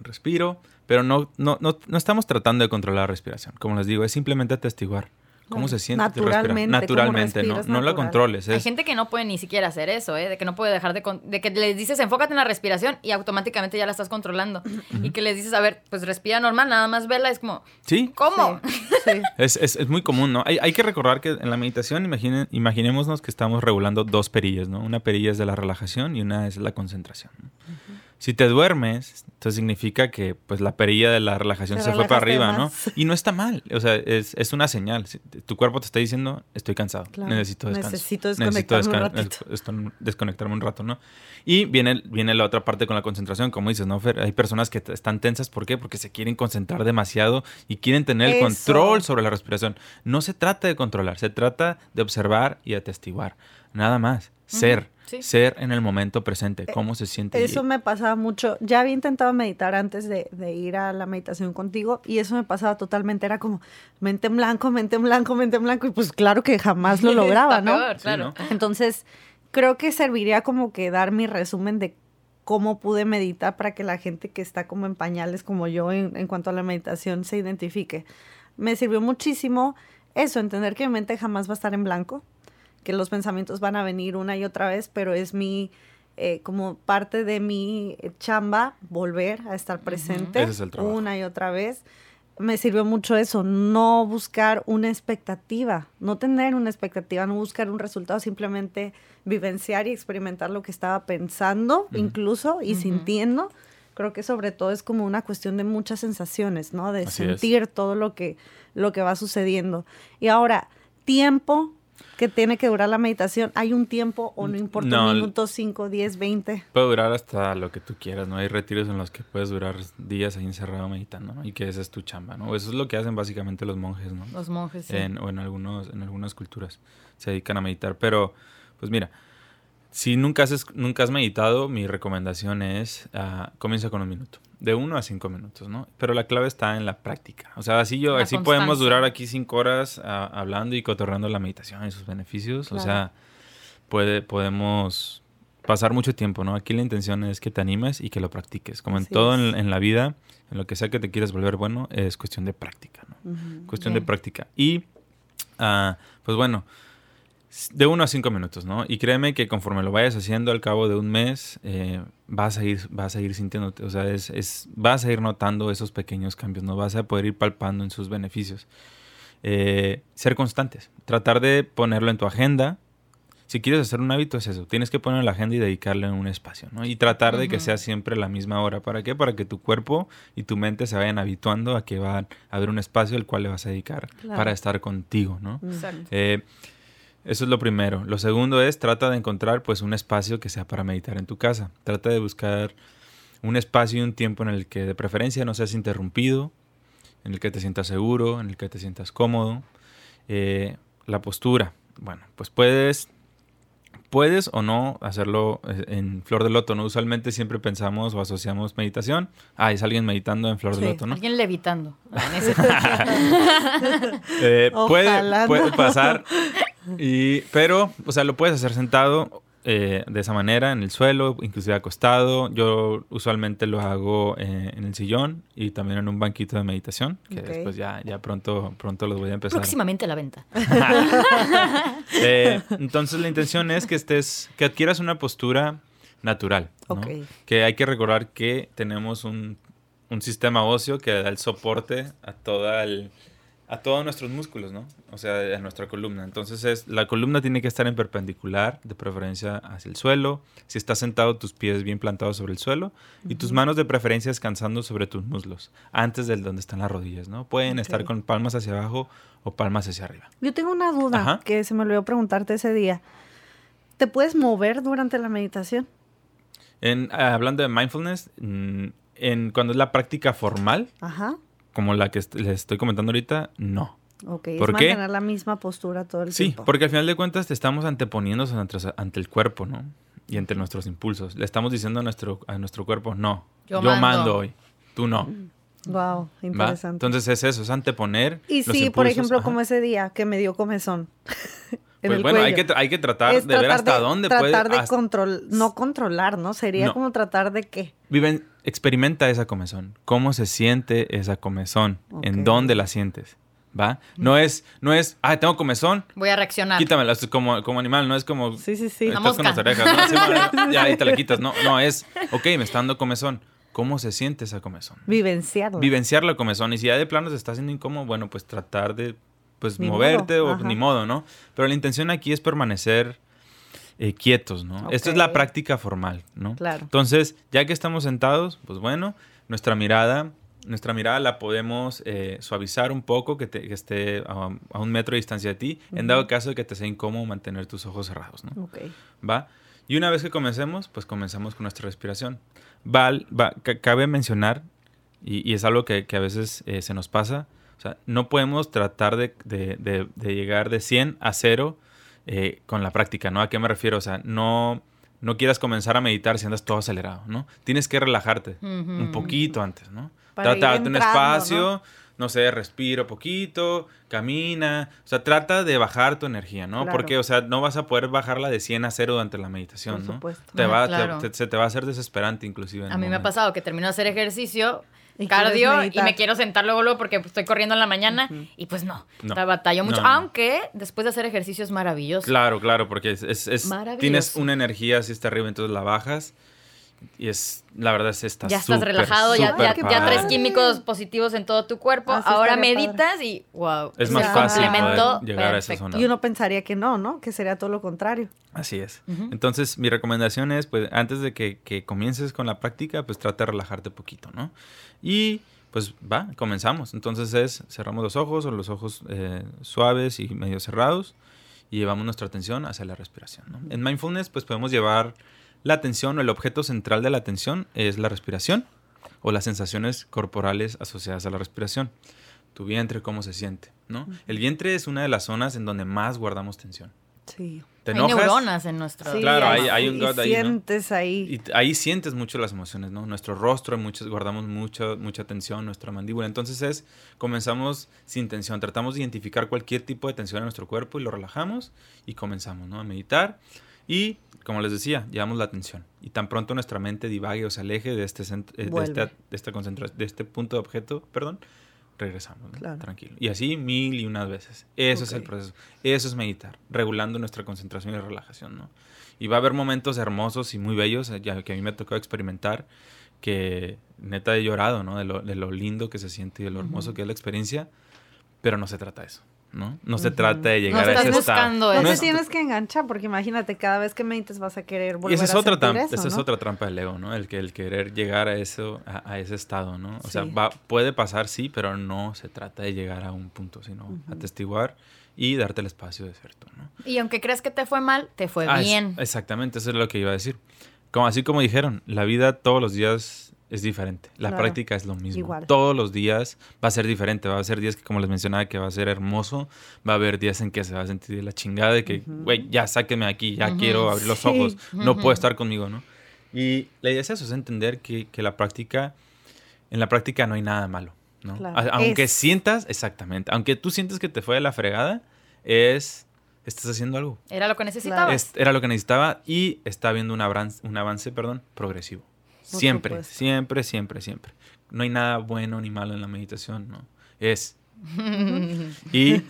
respiro, pero no, no, no, no estamos tratando de controlar la respiración. Como les digo, es simplemente atestiguar cómo se siente tu respiración. Naturalmente, cómo Naturalmente, no, no la controles. Hay gente que no puede ni siquiera hacer eso, ¿eh? De que no puede dejar de... con- De que les dices, enfócate en la respiración y automáticamente ya la estás controlando. Y que les dices, a ver, pues respira normal, nada más vela. Es como, Sí, ¿cómo? Sí, sí. Es, es- es muy común, ¿no? Hay, hay que recordar que en la meditación, imaginen, imaginémonos que estamos regulando dos perillas, ¿no? Una perilla es de la relajación y una es la concentración. ¿no? Si te duermes, entonces significa que pues la perilla de la relajación Te se fue para arriba, ¿no? Y no está mal, o sea, es, es una señal. Tu cuerpo te está diciendo, estoy cansado, Claro. necesito descanso. Necesito desconectarme un descan- ratito. esto- desconectarme un rato, ¿no? Y viene, viene la otra parte con la concentración, como dices, ¿no, Fer? Hay personas que están tensas, ¿por qué? Porque se quieren concentrar demasiado y quieren tener el control sobre la respiración. No se trata de controlar, se trata de observar y atestiguar. Nada más. Ser. sí. Ser en el momento presente. ¿Cómo se siente? Eh, Eso me pasaba mucho. Ya había intentado meditar antes de, de ir a la meditación contigo y eso me pasaba totalmente. Era como mente en blanco, mente en blanco, mente en blanco y pues claro que jamás lo lograba, Está ¿no? peor, Sí, claro. ¿no? Entonces, creo que serviría como que dar mi resumen de cómo pude meditar para que la gente que está como en pañales como yo en, en cuanto a la meditación se identifique. Me sirvió muchísimo eso, entender que mi mente jamás va a estar en blanco, que los pensamientos van a venir una y otra vez, pero es mi, eh, como parte de mi chamba, volver a estar presente una y otra vez. Me sirvió mucho eso, no buscar una expectativa, no tener una expectativa, no buscar un resultado, simplemente vivenciar y experimentar lo que estaba pensando, incluso y sintiendo. Creo que sobre todo es como una cuestión de muchas sensaciones, ¿no? De sentir todo lo que, lo que va sucediendo. Y ahora, tiempo que tiene que durar la meditación? ¿Hay un tiempo o no importa un minuto, 5, 10, 20? Puede durar hasta lo que tú quieras, ¿no? Hay retiros en los que puedes durar días ahí encerrado meditando, ¿no? Y que esa es tu chamba, ¿no? Eso es lo que hacen básicamente los monjes, ¿no? Los monjes, sí. En, o en, algunos, en algunas culturas se dedican a meditar. Pero, pues mira, si nunca has, nunca has meditado, mi recomendación es uh, comienza con un minuto de uno a cinco minutos, ¿no? Pero la clave está en la práctica. O sea, así yo, así podemos durar aquí cinco horas ah, hablando y cotorreando la meditación y sus beneficios. O sea, puede, podemos pasar mucho tiempo, ¿no? Aquí la intención es que te animes y que lo practiques. Como en todo en, la vida, en lo que sea que te quieras volver bueno, es cuestión de práctica, ¿no? Cuestión de práctica. Y, uh, pues bueno, de uno a cinco minutos, ¿no? Y créeme que conforme lo vayas haciendo al cabo de un mes, eh, vas a ir, vas a ir sintiéndote, o sea, es, es, vas a ir notando esos pequeños cambios, ¿no? Vas a poder ir palpando en sus beneficios. Eh, ser constantes, tratar de ponerlo en tu agenda. Si quieres hacer un hábito es eso, tienes que ponerlo en la agenda y dedicarle un espacio, ¿no? Y tratar de que sea siempre la misma hora. ¿Para qué? Para que tu cuerpo y tu mente se vayan habituando a que va a haber un espacio al cual le vas a dedicar para estar contigo, ¿no? Exacto. Eh, eso es lo primero. Lo segundo es trata de encontrar pues un espacio que sea para meditar en tu casa. Trata de buscar un espacio y un tiempo en el que de preferencia no seas interrumpido, en el que te sientas seguro, en el que te sientas cómodo. Eh, la postura. Bueno, pues puedes puedes o no hacerlo eh, en flor de loto, ¿no? Usualmente siempre pensamos o asociamos meditación. Ah, es alguien meditando en flor de loto, ¿no? Alguien levitando. eh, puede, puede pasar, y, pero, o sea, lo puedes hacer sentado eh, de esa manera, en el suelo, inclusive acostado. Yo usualmente lo hago eh, en el sillón y también en un banquito de meditación, que después ya, ya pronto, pronto los voy a empezar. Próximamente a la venta. Eh, entonces la intención es que estés, que adquieras una postura natural. Que hay que recordar que tenemos un, un sistema óseo que da el soporte a toda el a todos nuestros músculos, ¿no? O sea, a nuestra columna. Entonces, es, la columna tiene que estar en perpendicular, de preferencia hacia el suelo. Si estás sentado, tus pies bien plantados sobre el suelo y tus manos de preferencia descansando sobre tus muslos, antes del donde están las rodillas, ¿no? Pueden estar con palmas hacia abajo o palmas hacia arriba. Yo tengo una duda que se me olvidó preguntarte ese día. ¿Te puedes mover durante la meditación? En, hablando de mindfulness, mm, en, cuando es la práctica formal, Ajá como la que les estoy comentando ahorita, no. Ok, ¿Por es mantener la misma postura todo el tiempo. Sí, porque al final de cuentas te estamos anteponiendo ante, el cuerpo, ¿no? Y entre nuestros impulsos. Le estamos diciendo a nuestro, a nuestro cuerpo, no, yo, mando. hoy, tú no. Wow, interesante. Entonces es eso, es anteponer. Y sí, por ejemplo, como ese día que me dio comezón. pues bueno, hay que, hay que tratar de ver hasta dónde puede. Tratar de control, no controlar, ¿no? Sería como tratar de qué. Viven, experimenta esa comezón. ¿Cómo se siente esa comezón? ¿En dónde la sientes? ¿Va? No es, no es, ah, tengo comezón. Voy a reaccionar. Quítamela, como, como animal, no es como. Sí, sí, sí. Estás con las orejas, ¿no? ya, ahí te la quitas. No, no, es, ok, me está dando comezón. ¿Cómo se siente esa comezón? Vivenciarla. Vivenciar la comezón. Y si ya de plano se está haciendo incómodo, bueno, pues tratar de pues moverte o ni modo, ¿no? Pero la intención aquí es permanecer eh, quietos, ¿no? Esto es la práctica formal, ¿no? Claro. Entonces, ya que estamos sentados, pues bueno, nuestra mirada, nuestra mirada la podemos eh, suavizar un poco, que, esté a, un metro de distancia de ti, en dado caso de que te sea incómodo mantener tus ojos cerrados, ¿no? Ok. ¿Va? Y una vez que comencemos, pues comenzamos con nuestra respiración. Va, va cabe mencionar, y, es algo que, a veces eh, se nos pasa, o sea, no podemos tratar de, llegar de 100 a 0 eh, con la práctica, ¿no? ¿A qué me refiero? O sea, no, no quieras comenzar a meditar si andas todo acelerado, ¿no? Tienes que relajarte un poquito antes, ¿no? Trata de un espacio, ¿no? sé, respira poquito, camina, o sea, trata de bajar tu energía, ¿no? Porque, o sea, no vas a poder bajarla de 100 a 0 durante la meditación, Por ¿no? Te va, se te va a hacer desesperante inclusive. a mí me ha pasado que termino de hacer ejercicio Y cardio y me quiero sentar luego, luego porque estoy corriendo en la mañana y pues no, No. la batallo mucho. No, no. Aunque después de hacer ejercicio es maravilloso. Claro, claro, porque es, es- es- Maravilloso. tienes una energía así está arriba, entonces la bajas y es, la verdad es está ya estás relajado, ya, súper ya, ya traes padre. químicos positivos en todo tu cuerpo. Así Ahora meditas y wow. Es más fácil llegar a esa zona. Y uno pensaría que no, ¿no? Que sería todo lo contrario. Así es. Entonces, mi recomendación es, pues, antes de que, que comiences con la práctica, pues trata de relajarte poquito, ¿no? Y, pues, va, comenzamos. Entonces es, cerramos los ojos o los ojos eh, suaves y medio cerrados y llevamos nuestra atención hacia la respiración, ¿no? En mindfulness, pues, podemos llevar la atención o el objeto central de la atención es la respiración o las sensaciones corporales asociadas a la respiración. Tu vientre, cómo se siente, ¿no? El vientre es una de las zonas en donde más guardamos tensión. Sí. ¿Te Hay enojas? neuronas en nuestro. Sí, Claro, hay- hay un gut ahí, ¿no? sientes ahí. Y t- ahí sientes mucho las emociones, ¿no? Nuestro rostro, muchos, guardamos mucho, mucha tensión, nuestra mandíbula. Entonces es, comenzamos sin tensión, tratamos de identificar cualquier tipo de tensión en nuestro cuerpo y lo relajamos y comenzamos, ¿no? A meditar y, como les decía, llevamos la atención. Y tan pronto nuestra mente divague o se aleje de este, eh, de este, de concentra- de este punto de objeto, perdón, regresamos, ¿no? Claro. tranquilo. Y así mil y unas veces. Eso es el proceso. Eso es meditar, regulando nuestra concentración y relajación, ¿no? Y va a haber momentos hermosos y muy bellos, eh, ya que a mí me ha tocado experimentar, que neta he llorado, ¿no? De lo, de lo lindo que se siente y de lo hermoso que es la experiencia, pero no se trata de eso, ¿no? No se trata de llegar a ese estado. No eso. te es- tienes que enganchar porque imagínate, cada vez que medites vas a querer y volver esa es a otra sentir trampa, eso, esa es otra trampa del ego, ¿no? El que el querer llegar a eso, a, a ese estado, ¿no? O sea, va, puede pasar, sí, pero no se trata de llegar a un punto, sino atestiguar y darte el espacio de ser tú, ¿no? Y aunque creas que te fue mal, te fue Ah, es- bien. exactamente, eso es lo que iba a decir. Como, así como dijeron, la vida todos los días es diferente. La Claro. práctica es lo mismo. Igual. Todos los días va a ser diferente. Va a ser días que, como les mencionaba, que va a ser hermoso. Va a haber días en que se va a sentir de la chingada de que, güey, ya sáqueme aquí, ya quiero abrir los Sí. ojos. No puedo estar conmigo, ¿no? Y la idea es eso, es entender que, que la práctica, en la práctica no hay nada malo, ¿no? Claro. Aunque Es. sientas, exactamente, aunque tú sientes que te fue de la fregada, es, estás haciendo algo. Era lo que necesitabas. Es- era lo que necesitaba y está habiendo un avance, un avance perdón, progresivo. Siempre, supuesto. siempre, siempre, siempre. No hay nada bueno ni malo en la meditación, ¿no? Es. Y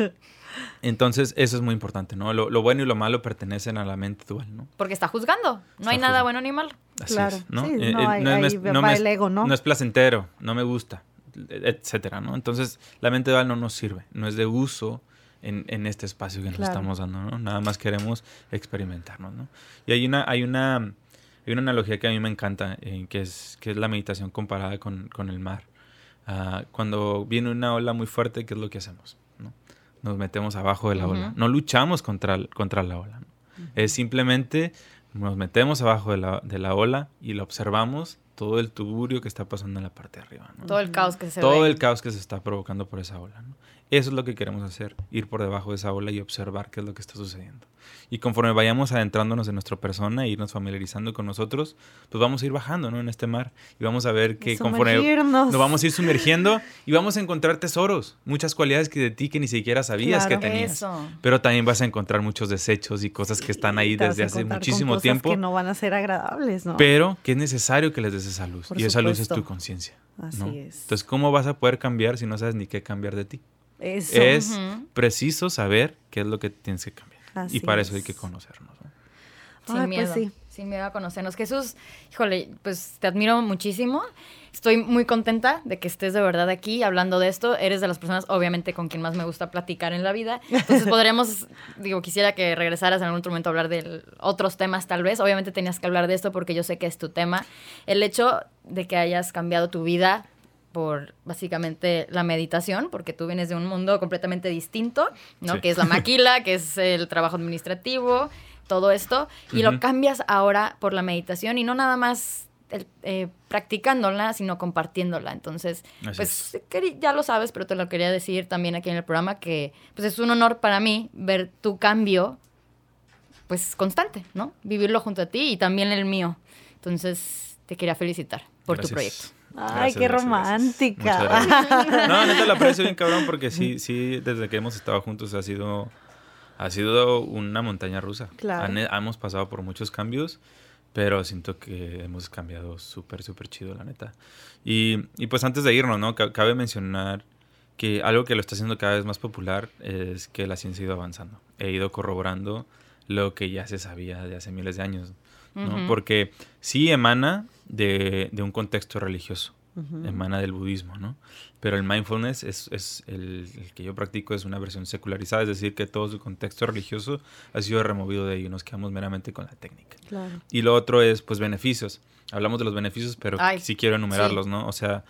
entonces eso es muy importante, ¿no? Lo, lo bueno y lo malo pertenecen a la mente dual, ¿no? Porque está juzgando. No hay Está nada juzgando. bueno ni malo. Así Claro, es, ¿no? sí, Eh, no, eh, no es- ahí no va me el es- ego, ¿no? No es placentero, no me gusta, etcétera, ¿no? Entonces la mente dual no nos sirve, no es de uso en, en este espacio que nos Claro. estamos dando, ¿no? Nada más queremos experimentarnos, ¿no? Y hay una, hay una, hay una analogía que a mí me encanta, eh, que, es, que es la meditación comparada con, con el mar. Ah, cuando viene una ola muy fuerte, ¿qué es lo que hacemos? ¿no? Nos metemos abajo de la ola. Ujú. No luchamos contra, contra la ola. ¿no? Es simplemente nos metemos abajo de la, de la ola y lo observamos todo el tuburio que está pasando en la parte de arriba. ¿no? Todo el caos que se todo ve. el caos que se está provocando por esa ola. ¿no? Eso es lo que queremos hacer, ir por debajo de esa ola y observar qué es lo que está sucediendo. Y conforme vayamos adentrándonos en nuestra persona e irnos familiarizando con nosotros, pues vamos a ir bajando ¿no? en este mar y vamos a ver que conforme nos vamos a ir sumergiendo y vamos a encontrar tesoros, muchas cualidades que de ti que ni siquiera sabías Claro. que tenías. Eso. Pero también vas a encontrar muchos desechos y cosas que están ahí desde hace encontrar con muchísimo cosas tiempo, que no van a ser agradables, ¿no? pero que es necesario que les des esa luz. Por y esa luz es tu conciencia. Así ¿no? es. Entonces, ¿cómo vas a poder cambiar si no sabes ni qué cambiar de ti? Eso. Es preciso saber qué es lo que tienes que cambiar. Así y para eso hay que conocernos. ¿no? Sin Ay, pues miedo. sí. Sin miedo a conocernos. Jesús, híjole, pues te admiro muchísimo. Estoy muy contenta de que estés de verdad aquí hablando de esto. Eres de las personas, obviamente, con quien más me gusta platicar en la vida. Entonces podremos, digo, quisiera que regresaras en algún otro momento a hablar de otros temas tal vez. Obviamente tenías que hablar de esto porque yo sé que es tu tema. El hecho de que hayas cambiado tu vida por básicamente la meditación, porque tú vienes de un mundo completamente distinto, ¿no? Sí. Que es la maquila, que es el trabajo administrativo, todo esto, y lo cambias ahora por la meditación y no nada más el- eh, practicándola, sino compartiéndola. Entonces, Así pues ya lo sabes, pero te lo quería decir también aquí en el programa que pues es un honor para mí ver tu cambio pues constante, ¿no? Vivirlo junto a ti y también el mío. Entonces, te quería felicitar por tu proyecto. Ay, Gracias, qué gracias, romántica. Gracias. No, neta lo aprecio bien cabrón porque sí, sí, desde que hemos estado juntos ha sido, ha sido una montaña rusa. Claro. Han- hemos pasado por muchos cambios, pero siento que hemos cambiado súper, súper chido, la neta. Y, y, pues antes de irnos, ¿no? Cabe mencionar que algo que lo está haciendo cada vez más popular es que la ciencia ha ido avanzando. He ido corroborando lo que ya se sabía de hace miles de años, ¿no? Porque sí emana de, de un contexto religioso, emana del budismo, ¿no? Pero el mindfulness es, es el, que yo practico es una versión secularizada, es decir, que todo su contexto religioso ha sido removido de ello, nos quedamos meramente con la técnica. Y lo otro es, pues, beneficios. Hablamos de los beneficios, pero sí quiero enumerarlos, ¿no? O sea,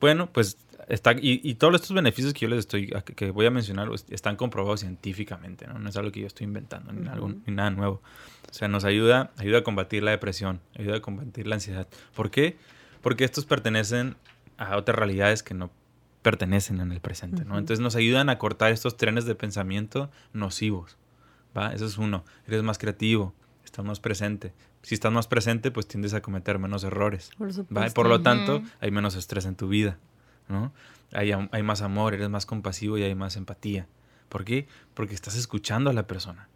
bueno, pues está, y, y, todos estos beneficios que yo les estoy, que voy a mencionar, pues, están comprobados científicamente, ¿no? No es algo que yo estoy inventando, ni, algo, ni nada nuevo. O sea, nos ayuda, ayuda a combatir la depresión, ayuda a combatir la ansiedad. ¿Por qué? Porque estos pertenecen a otras realidades que no pertenecen en el presente, ¿no? Entonces nos ayudan a cortar estos trenes de pensamiento nocivos, ¿va? Eso es uno. Eres más creativo, estás más presente. Si estás más presente, pues tiendes a cometer menos errores, Por, ¿va? por lo tanto, hay menos estrés en tu vida, ¿no? Hay, hay más amor, eres más compasivo y hay más empatía. ¿Por qué? Porque estás escuchando a la persona.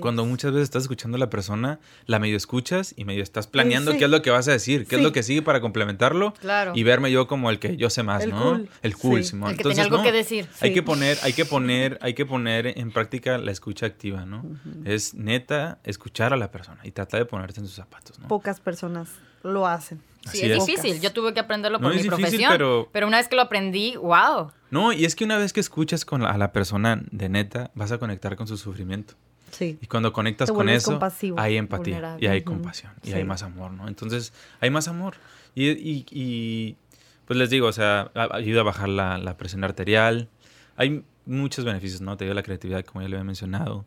Cuando muchas veces estás escuchando a la persona, la medio escuchas y medio estás planeando qué es lo que vas a decir, qué es lo que sigue para complementarlo y verme yo como el que yo sé más, ¿no? El cool, Simón. El que Entonces, algo que decir. Hay que poner, hay que poner, hay que poner en práctica la escucha activa, ¿no? Es neta escuchar a la persona y tratar de ponerte en sus zapatos, ¿no? Pocas personas lo hacen. Sí, es, difícil. Yo tuve que aprenderlo por mi profesión. Pero... pero... una vez que lo aprendí, wow. No, y es que una vez que escuchas con a la persona de neta, vas a conectar con su sufrimiento. Y cuando conectas con eso, hay empatía y hay compasión y hay más amor, ¿no? Entonces, hay más amor. Y, y, pues les digo, o sea, ayuda a bajar la, la, presión arterial. Hay muchos beneficios, ¿no? Te ayuda la creatividad, como ya le había mencionado.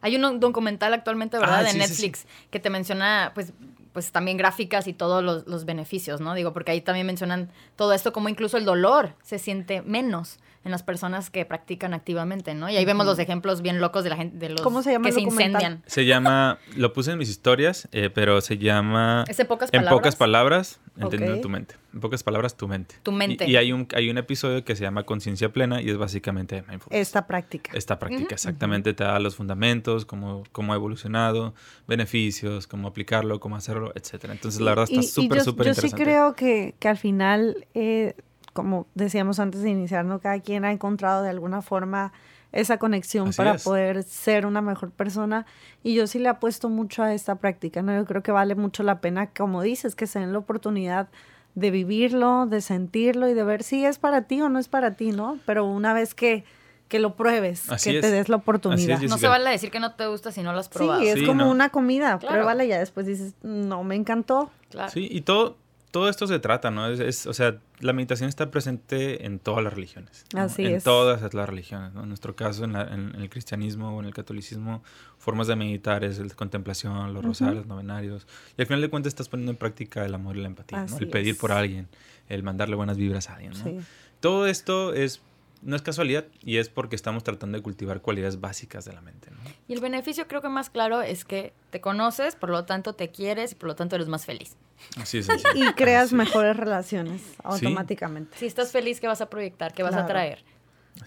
Hay un documental actualmente, ¿verdad? Ah, de Netflix que te menciona, pues, pues también gráficas y todos los, los, beneficios, ¿no? Digo, porque ahí también mencionan todo esto, como incluso el dolor se siente menos en las personas que practican activamente, ¿no? Y ahí vemos los ejemplos bien locos de la gente, de los ¿Cómo se llama que se incendian. Se llama, lo puse en mis historias, eh, pero se llama... ¿Es en pocas palabras? En pocas palabras, entendiendo tu mente. En pocas palabras, tu mente. Tu mente. Y, hay, un, hay un episodio que se llama Conciencia Plena y es básicamente mindfulness. Esta práctica. Esta práctica, exactamente. Te da los fundamentos, cómo, cómo ha evolucionado, beneficios, cómo aplicarlo, cómo hacerlo, etcétera. Entonces, la verdad, está súper, súper interesante. Yo sí creo que, que al final... Eh, como decíamos antes de iniciar, ¿no? Cada quien ha encontrado de alguna forma esa conexión para poder ser una mejor persona. Y yo sí le apuesto mucho a esta práctica, ¿no? Yo creo que vale mucho la pena, como dices, que se den la oportunidad de vivirlo, de sentirlo y de ver si es para ti o no es para ti, ¿no? Pero una vez que, que lo pruebes, que te des la oportunidad. no se vale decir que no te gusta si no lo has probado. Sí, es como una comida, pruébala y ya después dices, no me encantó. Claro. Sí, y todo, todo esto se trata, ¿no? Es, o sea, la meditación está presente en todas las religiones. Así en es. todas las religiones, ¿no? En nuestro caso, en, el cristianismo o en el catolicismo, formas de meditar es la contemplación, los rosarios, los novenarios. Y al final de cuentas estás poniendo en práctica el amor y la empatía, ¿no? El pedir por alguien, el mandarle buenas vibras a alguien, ¿no? Sí. Todo esto es no es casualidad y es porque estamos tratando de cultivar cualidades básicas de la mente. ¿no? Y el beneficio creo que más claro es que te conoces, por lo tanto te quieres y por lo tanto eres más feliz. Así es. y creas mejores relaciones automáticamente. Si estás feliz, ¿qué vas a proyectar? ¿Qué vas a traer?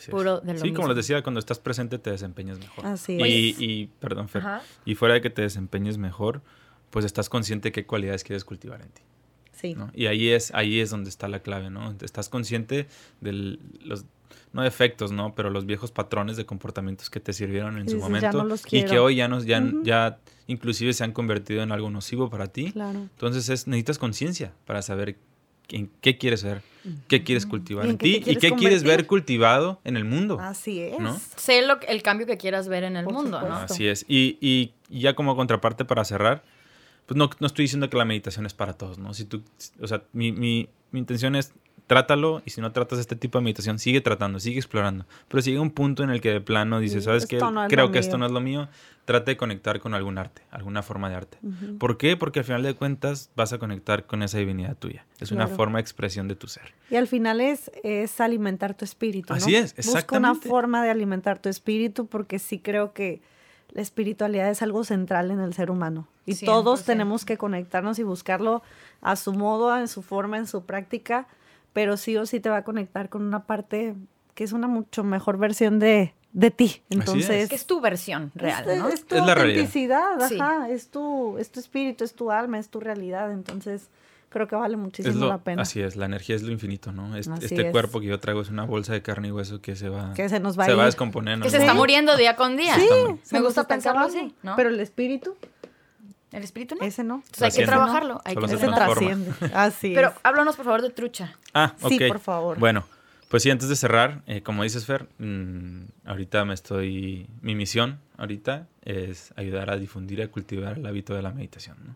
Puro de lo sí, como les decía, cuando estás presente te desempeñas mejor. Así y, y, perdón, Fer, y fuera de que te desempeñes mejor, pues estás consciente de qué cualidades quieres cultivar en ti. Sí. Y ahí es, ahí es donde está la clave, ¿no? Estás consciente de los no defectos, ¿no? Pero los viejos patrones de comportamientos que te sirvieron en su momento y que hoy ya nos, ya, ya inclusive se han convertido en algo nocivo para ti. Claro. Entonces es, necesitas conciencia para saber en qué quieres ver, qué quieres cultivar en, ti y qué quieres ver cultivado en el mundo. Así es. Sé lo, el cambio que quieras ver en el mundo, ¿no? Así es. Y, y, ya como contraparte para cerrar, pues no, no, estoy diciendo que la meditación es para todos, ¿no? Si tú, o sea, mi, mi, mi intención es trátalo y si no tratas este tipo de meditación, sigue tratando, sigue explorando. Pero si llega un punto en el que de plano dices, ¿sabes qué? Creo que esto no es lo mío. Trate de conectar con algún arte, alguna forma de arte. ¿Por qué? Porque al final de cuentas vas a conectar con esa divinidad tuya. Es una forma de expresión de tu ser. Y al final es, es alimentar tu espíritu. Así es, exactamente. Busca una forma de alimentar tu espíritu porque sí creo que la espiritualidad es algo central en el ser humano. Y todos tenemos que conectarnos y buscarlo a su modo, en su forma, en su práctica pero sí o sí te va a conectar con una parte que es una mucho mejor versión de, de ti. es. Entonces, Que es tu versión real, es, ¿no? es tu Es la realidad. autenticidad, Sí. es tu, es tu espíritu, es tu alma, es tu realidad. Entonces, creo que vale Es muchísimo lo- la pena. Así es, la energía es lo infinito, ¿no? Es- este es. cuerpo que yo traigo es una bolsa de carne y hueso que se va, Que se nos va a se va a descomponer. Que se está muriendo día con día. Sí, Exactamente. se Me gusta pensarlo así, ¿no? Pero el espíritu, El espíritu no. ese no. Entonces hay que trabajarlo. Hay Solo que se trasciende. Así Pero es. háblanos, por favor, de trucha. Ah, ok. Sí, por favor. Bueno, pues sí, antes de cerrar, eh, como dices, Fer, mm, ahorita me estoy... Mi misión ahorita es ayudar a difundir y a cultivar el hábito de la meditación, ¿no?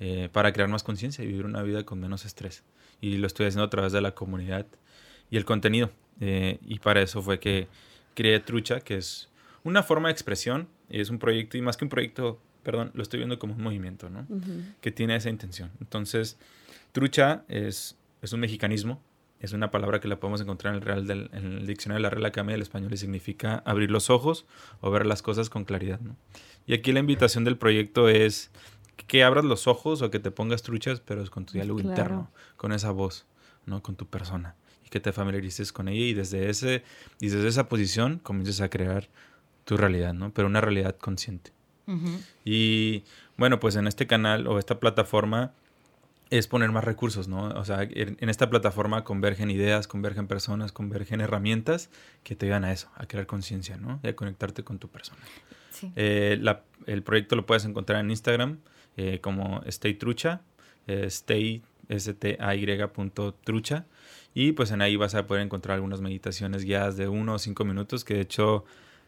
Eh, para crear más conciencia y vivir una vida con menos estrés. Y lo estoy haciendo a través de la comunidad y el contenido. Eh, y para eso fue que creé Trucha, que es una forma de expresión, es un proyecto, y más que un proyecto, perdón, lo estoy viendo como un movimiento, ¿no? Que tiene esa intención. Entonces, trucha es, es un mexicanismo, es una palabra que la podemos encontrar en el, Real del, en el diccionario de la Real Academia del Español y significa abrir los ojos o ver las cosas con claridad. ¿no? Y aquí la invitación del proyecto es que abras los ojos o que te pongas truchas, pero es con tu diálogo Claro. interno, con esa voz, ¿no? con tu persona. Y que te familiarices con ella y desde, ese, y desde esa posición comiences a crear tu realidad, ¿no? pero una realidad consciente. Y bueno, pues en este canal o esta plataforma es poner más recursos, ¿no? O sea, en en esta plataforma convergen ideas, convergen personas, convergen herramientas que te ayudan a eso, a crear conciencia, ¿no? Y a conectarte con tu persona. Sí. Eh, la- el proyecto lo puedes encontrar en Instagram eh, como Stay Trucha, eh, Stay, S-T-A-Y punto trucha. Y pues en ahí vas a poder encontrar algunas meditaciones guiadas de uno o cinco minutos, que de hecho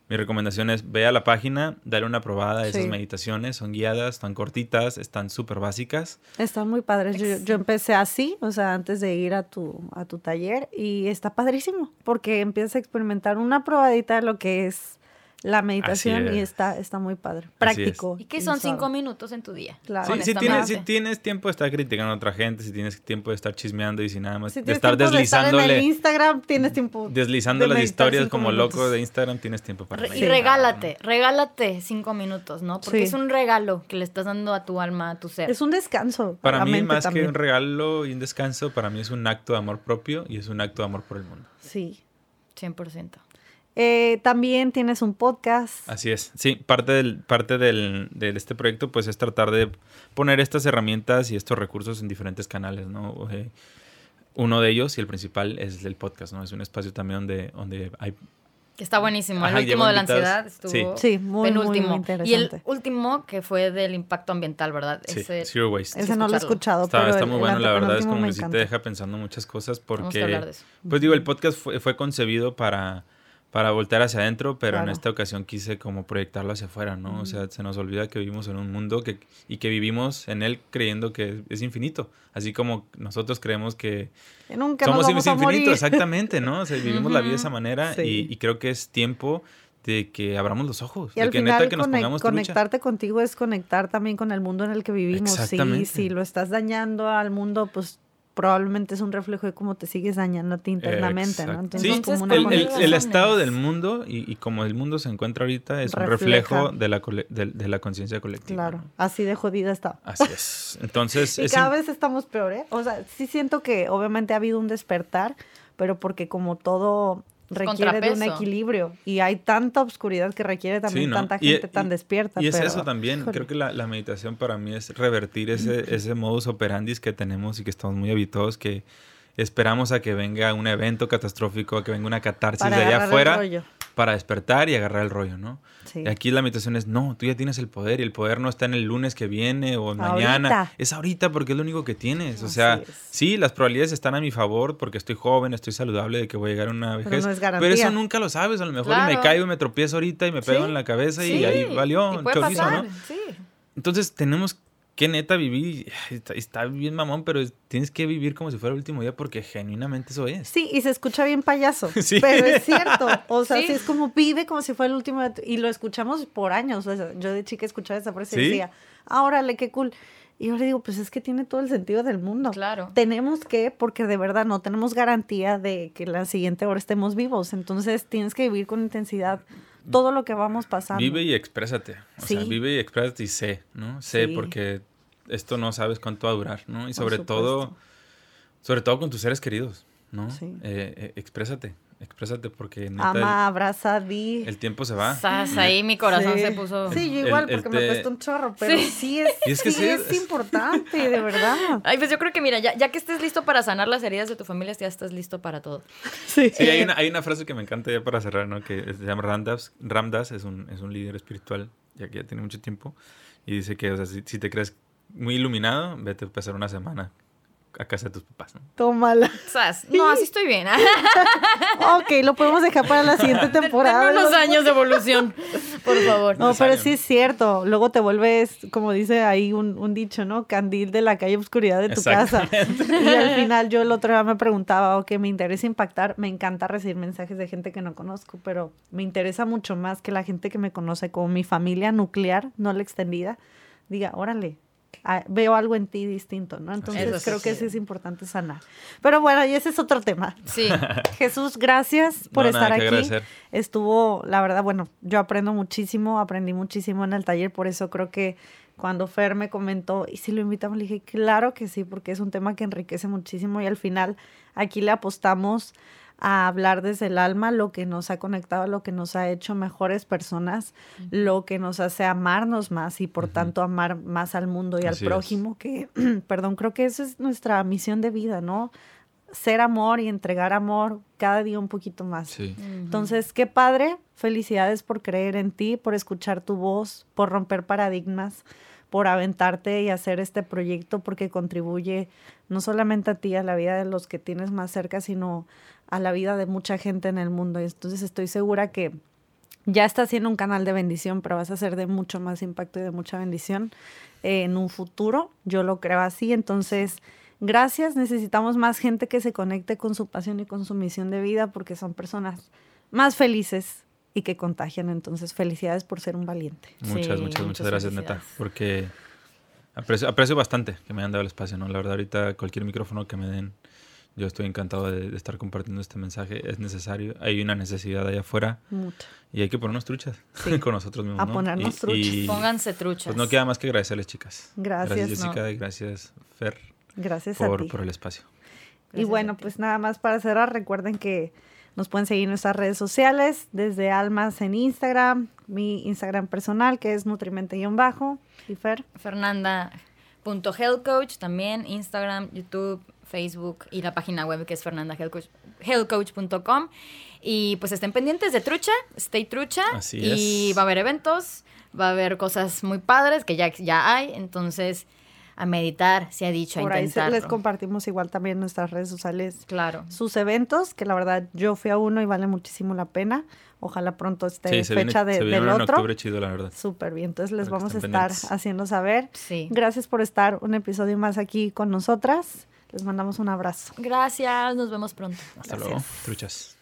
mi recomendación es ve a la página, dale una probada a esas Sí. meditaciones, son guiadas, están cortitas, están súper básicas. Están muy padres. Yo, yo empecé así, o sea, antes de ir a tu, a tu taller, y está padrísimo, porque empiezas a experimentar una probadita de lo que es la meditación y es. está, está muy padre. Práctico. ¿Y qué son cinco minutos en tu día? Claro. Sí, si, tienes, si tienes tiempo de estar criticando a otra gente, si tienes tiempo de estar chismeando y si nada más Si de estar tiempo de estar en el deslizándole, Instagram, tienes tiempo. deslizando de las historias como minutos. loco de Instagram, tienes tiempo para Re- y regálate, ¿no? regálate cinco minutos, ¿no? Porque Sí. es un regalo que le estás dando a tu alma, a tu ser. Es un descanso. Para la mí, mente más también. que un regalo y un descanso, para mí es un acto de amor propio y es un acto de amor por el mundo. Sí. 100%. Eh, también tienes un podcast. Así es. Sí, parte del, parte del, de este proyecto pues es tratar de poner estas herramientas y estos recursos en diferentes canales, ¿no? Eh, uno de ellos y el principal es el podcast, ¿no? Es un espacio también donde, donde hay... Que está buenísimo. Ajá, el último de la ansiedad estuvo Sí, muy, muy, penúltimo. muy y interesante. el último que fue del impacto ambiental, ¿verdad? Sí, Ese- Zero Waste. Ese no lo he escuchado, Está, pero está el- muy el bueno, la verdad es como que sí te deja pensando muchas cosas Tenemos que hablar de porque... eso. Pues digo, el podcast fue, fue concebido para, para voltear hacia adentro, pero en esta ocasión quise como proyectarlo hacia afuera, ¿no? O sea, se nos olvida que vivimos en un mundo que, y que vivimos en él creyendo que es infinito. Así como nosotros creemos que Que nunca somos nos vamos a infinito, morir. exactamente, ¿no? O sea, vivimos la vida de esa manera Sí. y, y creo que es tiempo de que abramos los ojos, Y de al que final neta que nos pongamos conectarte contigo es conectar también con el mundo en el que vivimos. Sí, si lo estás dañando al mundo, pues probablemente es un reflejo de cómo te sigues ti internamente, ¿no? Entonces, Sí, como una el, el- estado del mundo y, y como el mundo se encuentra ahorita es un reflejo de la, de, de la conciencia colectiva. Claro, ¿no? así de jodida está. Así es. Entonces, Y es cada vez estamos peor, ¿eh? O sea, sí siento que obviamente ha habido un despertar, pero porque como todo requiere de un equilibrio y hay tanta oscuridad que requiere también Sí, ¿no? tanta Y- gente y- tan despierta. Y es pero, eso también. Creo que la, la meditación para mí es revertir ese, ese modus operandi que tenemos y que estamos muy habituados, que esperamos a que venga un evento catastrófico, a que venga una catarsis Para de allá afuera rollo. Para despertar y agarrar el rollo, ¿no? Sí. Y aquí la meditación es, no, tú ya tienes el poder y el poder no está en el lunes que viene o Ahorita. mañana. Es ahorita porque es lo único que tienes. O sea, sí, las probabilidades están a mi favor porque estoy joven, estoy saludable de que voy a llegar a una Pero vejez. no es Pero eso nunca lo sabes. A lo mejor y me caigo y me tropiezo ahorita y me pego Sí, en la cabeza Sí, y ahí valió y puede chorizo, pasar, ¿no? Sí. Entonces tenemos que neta vivir, y está, está bien mamón, pero tienes que vivir como si fuera el último día porque genuinamente eso es. Sí, y se escucha bien payaso, Sí. pero es cierto. O sea, Sí. sí. es como vive como si fuera el último tu- Y lo escuchamos por años. O sea, yo de chica escuchaba esa frase y decía, ah, órale, qué cool. Y ahora digo, pues es que tiene todo el sentido del mundo. Claro. Tenemos que, porque de verdad no tenemos garantía de que la siguiente hora estemos vivos. Entonces tienes que vivir con intensidad todo lo que vamos pasando. Vive y exprésate. O sea, Sí. vive y exprésate y sé, ¿no? Sé Sí. porque esto no sabes cuánto va a durar, ¿no? Y sobre todo, sobre todo con tus seres queridos, ¿no? Sí. Eh, eh, exprésate, exprésate porque neta, Ama, abraza, di. el, el tiempo se va. Sas, ahí mi corazón Sí. se puso. Sí, yo El- igual, el porque me té- cuesta un chorro, pero Sí. sí, es, Y es que sí sí, es es- importante, de verdad. Ay, pues yo creo que mira, ya, ya que estés listo para sanar las heridas de tu familia, ya estás listo para todo. Sí. Sí, hay una, hay una frase que me encanta ya para cerrar, ¿no? Que se llama Ramdas. Ramdas es un, es un líder espiritual, ya que ya tiene mucho tiempo. Y dice que, o sea, si, si te crees muy iluminado, vete a pasar una semana a casa de tus papás, ¿no? Tómala. Sas, no, así estoy bien. Ok, lo podemos dejar para la siguiente temporada. Unos años de evolución, por favor. No, pero sí es cierto. Luego te vuelves, como dice ahí un, un dicho, ¿no? Candil de la calle oscuridad de tu casa. Y al final yo el otro día me preguntaba, ok, me interesa impactar. Me encanta recibir mensajes de gente que no conozco, pero me interesa mucho más que la gente que me conoce como mi familia nuclear, no la extendida, diga, órale. Veo algo en ti distinto, ¿no? Entonces Eso sí, creo que sí. es importante sanar. Pero bueno, y ese es otro tema. Sí, Jesús, gracias por No, nada estar que aquí. agradecer. Estuvo, la verdad, bueno, yo aprendo muchísimo, aprendí muchísimo en el taller, por eso creo que cuando Fer me comentó, y si lo invitamos, le dije, claro que sí, porque es un tema que enriquece muchísimo y al final aquí le apostamos a hablar desde el alma lo que nos ha conectado, lo que nos ha hecho mejores personas, lo que nos hace amarnos más y por tanto amar más al mundo y al es. prójimo, que, perdón, creo que esa es nuestra misión de vida, ¿no? Ser amor y entregar amor cada día un poquito más. Sí. Entonces, qué padre. Felicidades por creer en ti, por escuchar tu voz, por romper paradigmas, por aventarte y hacer este proyecto porque contribuye no solamente a ti, a la vida de los que tienes más cerca, sino a la vida de mucha gente en el mundo. Y Entonces, estoy segura que ya estás siendo un canal de bendición, pero vas a ser de mucho más impacto y de mucha bendición eh, en un futuro. Yo lo creo así. Entonces, gracias. Necesitamos más gente que se conecte con su pasión y con su misión de vida porque son personas más felices y que contagian. Entonces, felicidades por ser un valiente. Muchas, Sí, muchas, muchas muchas gracias, neta. Porque aprecio, aprecio bastante que me hayan dado el espacio, ¿no? La verdad, ahorita cualquier micrófono que me den, yo estoy encantado de, de estar compartiendo este mensaje. Es necesario. Hay una necesidad allá afuera Mucho. y hay que ponernos truchas Sí. con nosotros mismos, A ¿no? ponernos Y- truchas. y, Pónganse truchas. Pues no queda más que agradecerles, chicas. Gracias. Gracias, No. Jessica, y gracias, Fer, Gracias a por, ti. por el espacio. Y bueno, a pues nada más para cerrar, recuerden que nos pueden seguir en nuestras redes sociales, desde Almas en Instagram, mi Instagram personal que es nutrimente-bajo, y Fer. Fernanda.healthcoach, también Instagram, YouTube, Facebook y la página web que es healthcoach.com. Y pues estén pendientes de Trucha, Stay Trucha. Así y es. va a haber eventos, va a haber cosas muy padres que ya, ya hay. Entonces, a meditar, se ha dicho, Por a ahí les compartimos igual también en nuestras redes sociales Claro. sus eventos, que la verdad yo fui a uno y vale muchísimo la pena. Ojalá pronto esté Sí, se viene, fecha de- se viene del en otro. octubre chido, la verdad. Súper bien, entonces les Para vamos a estar pendientes. haciendo saber. Sí. Gracias por estar un episodio más aquí con nosotras. Les mandamos un abrazo. Gracias, nos vemos pronto. Hasta Gracias. luego. Truchas.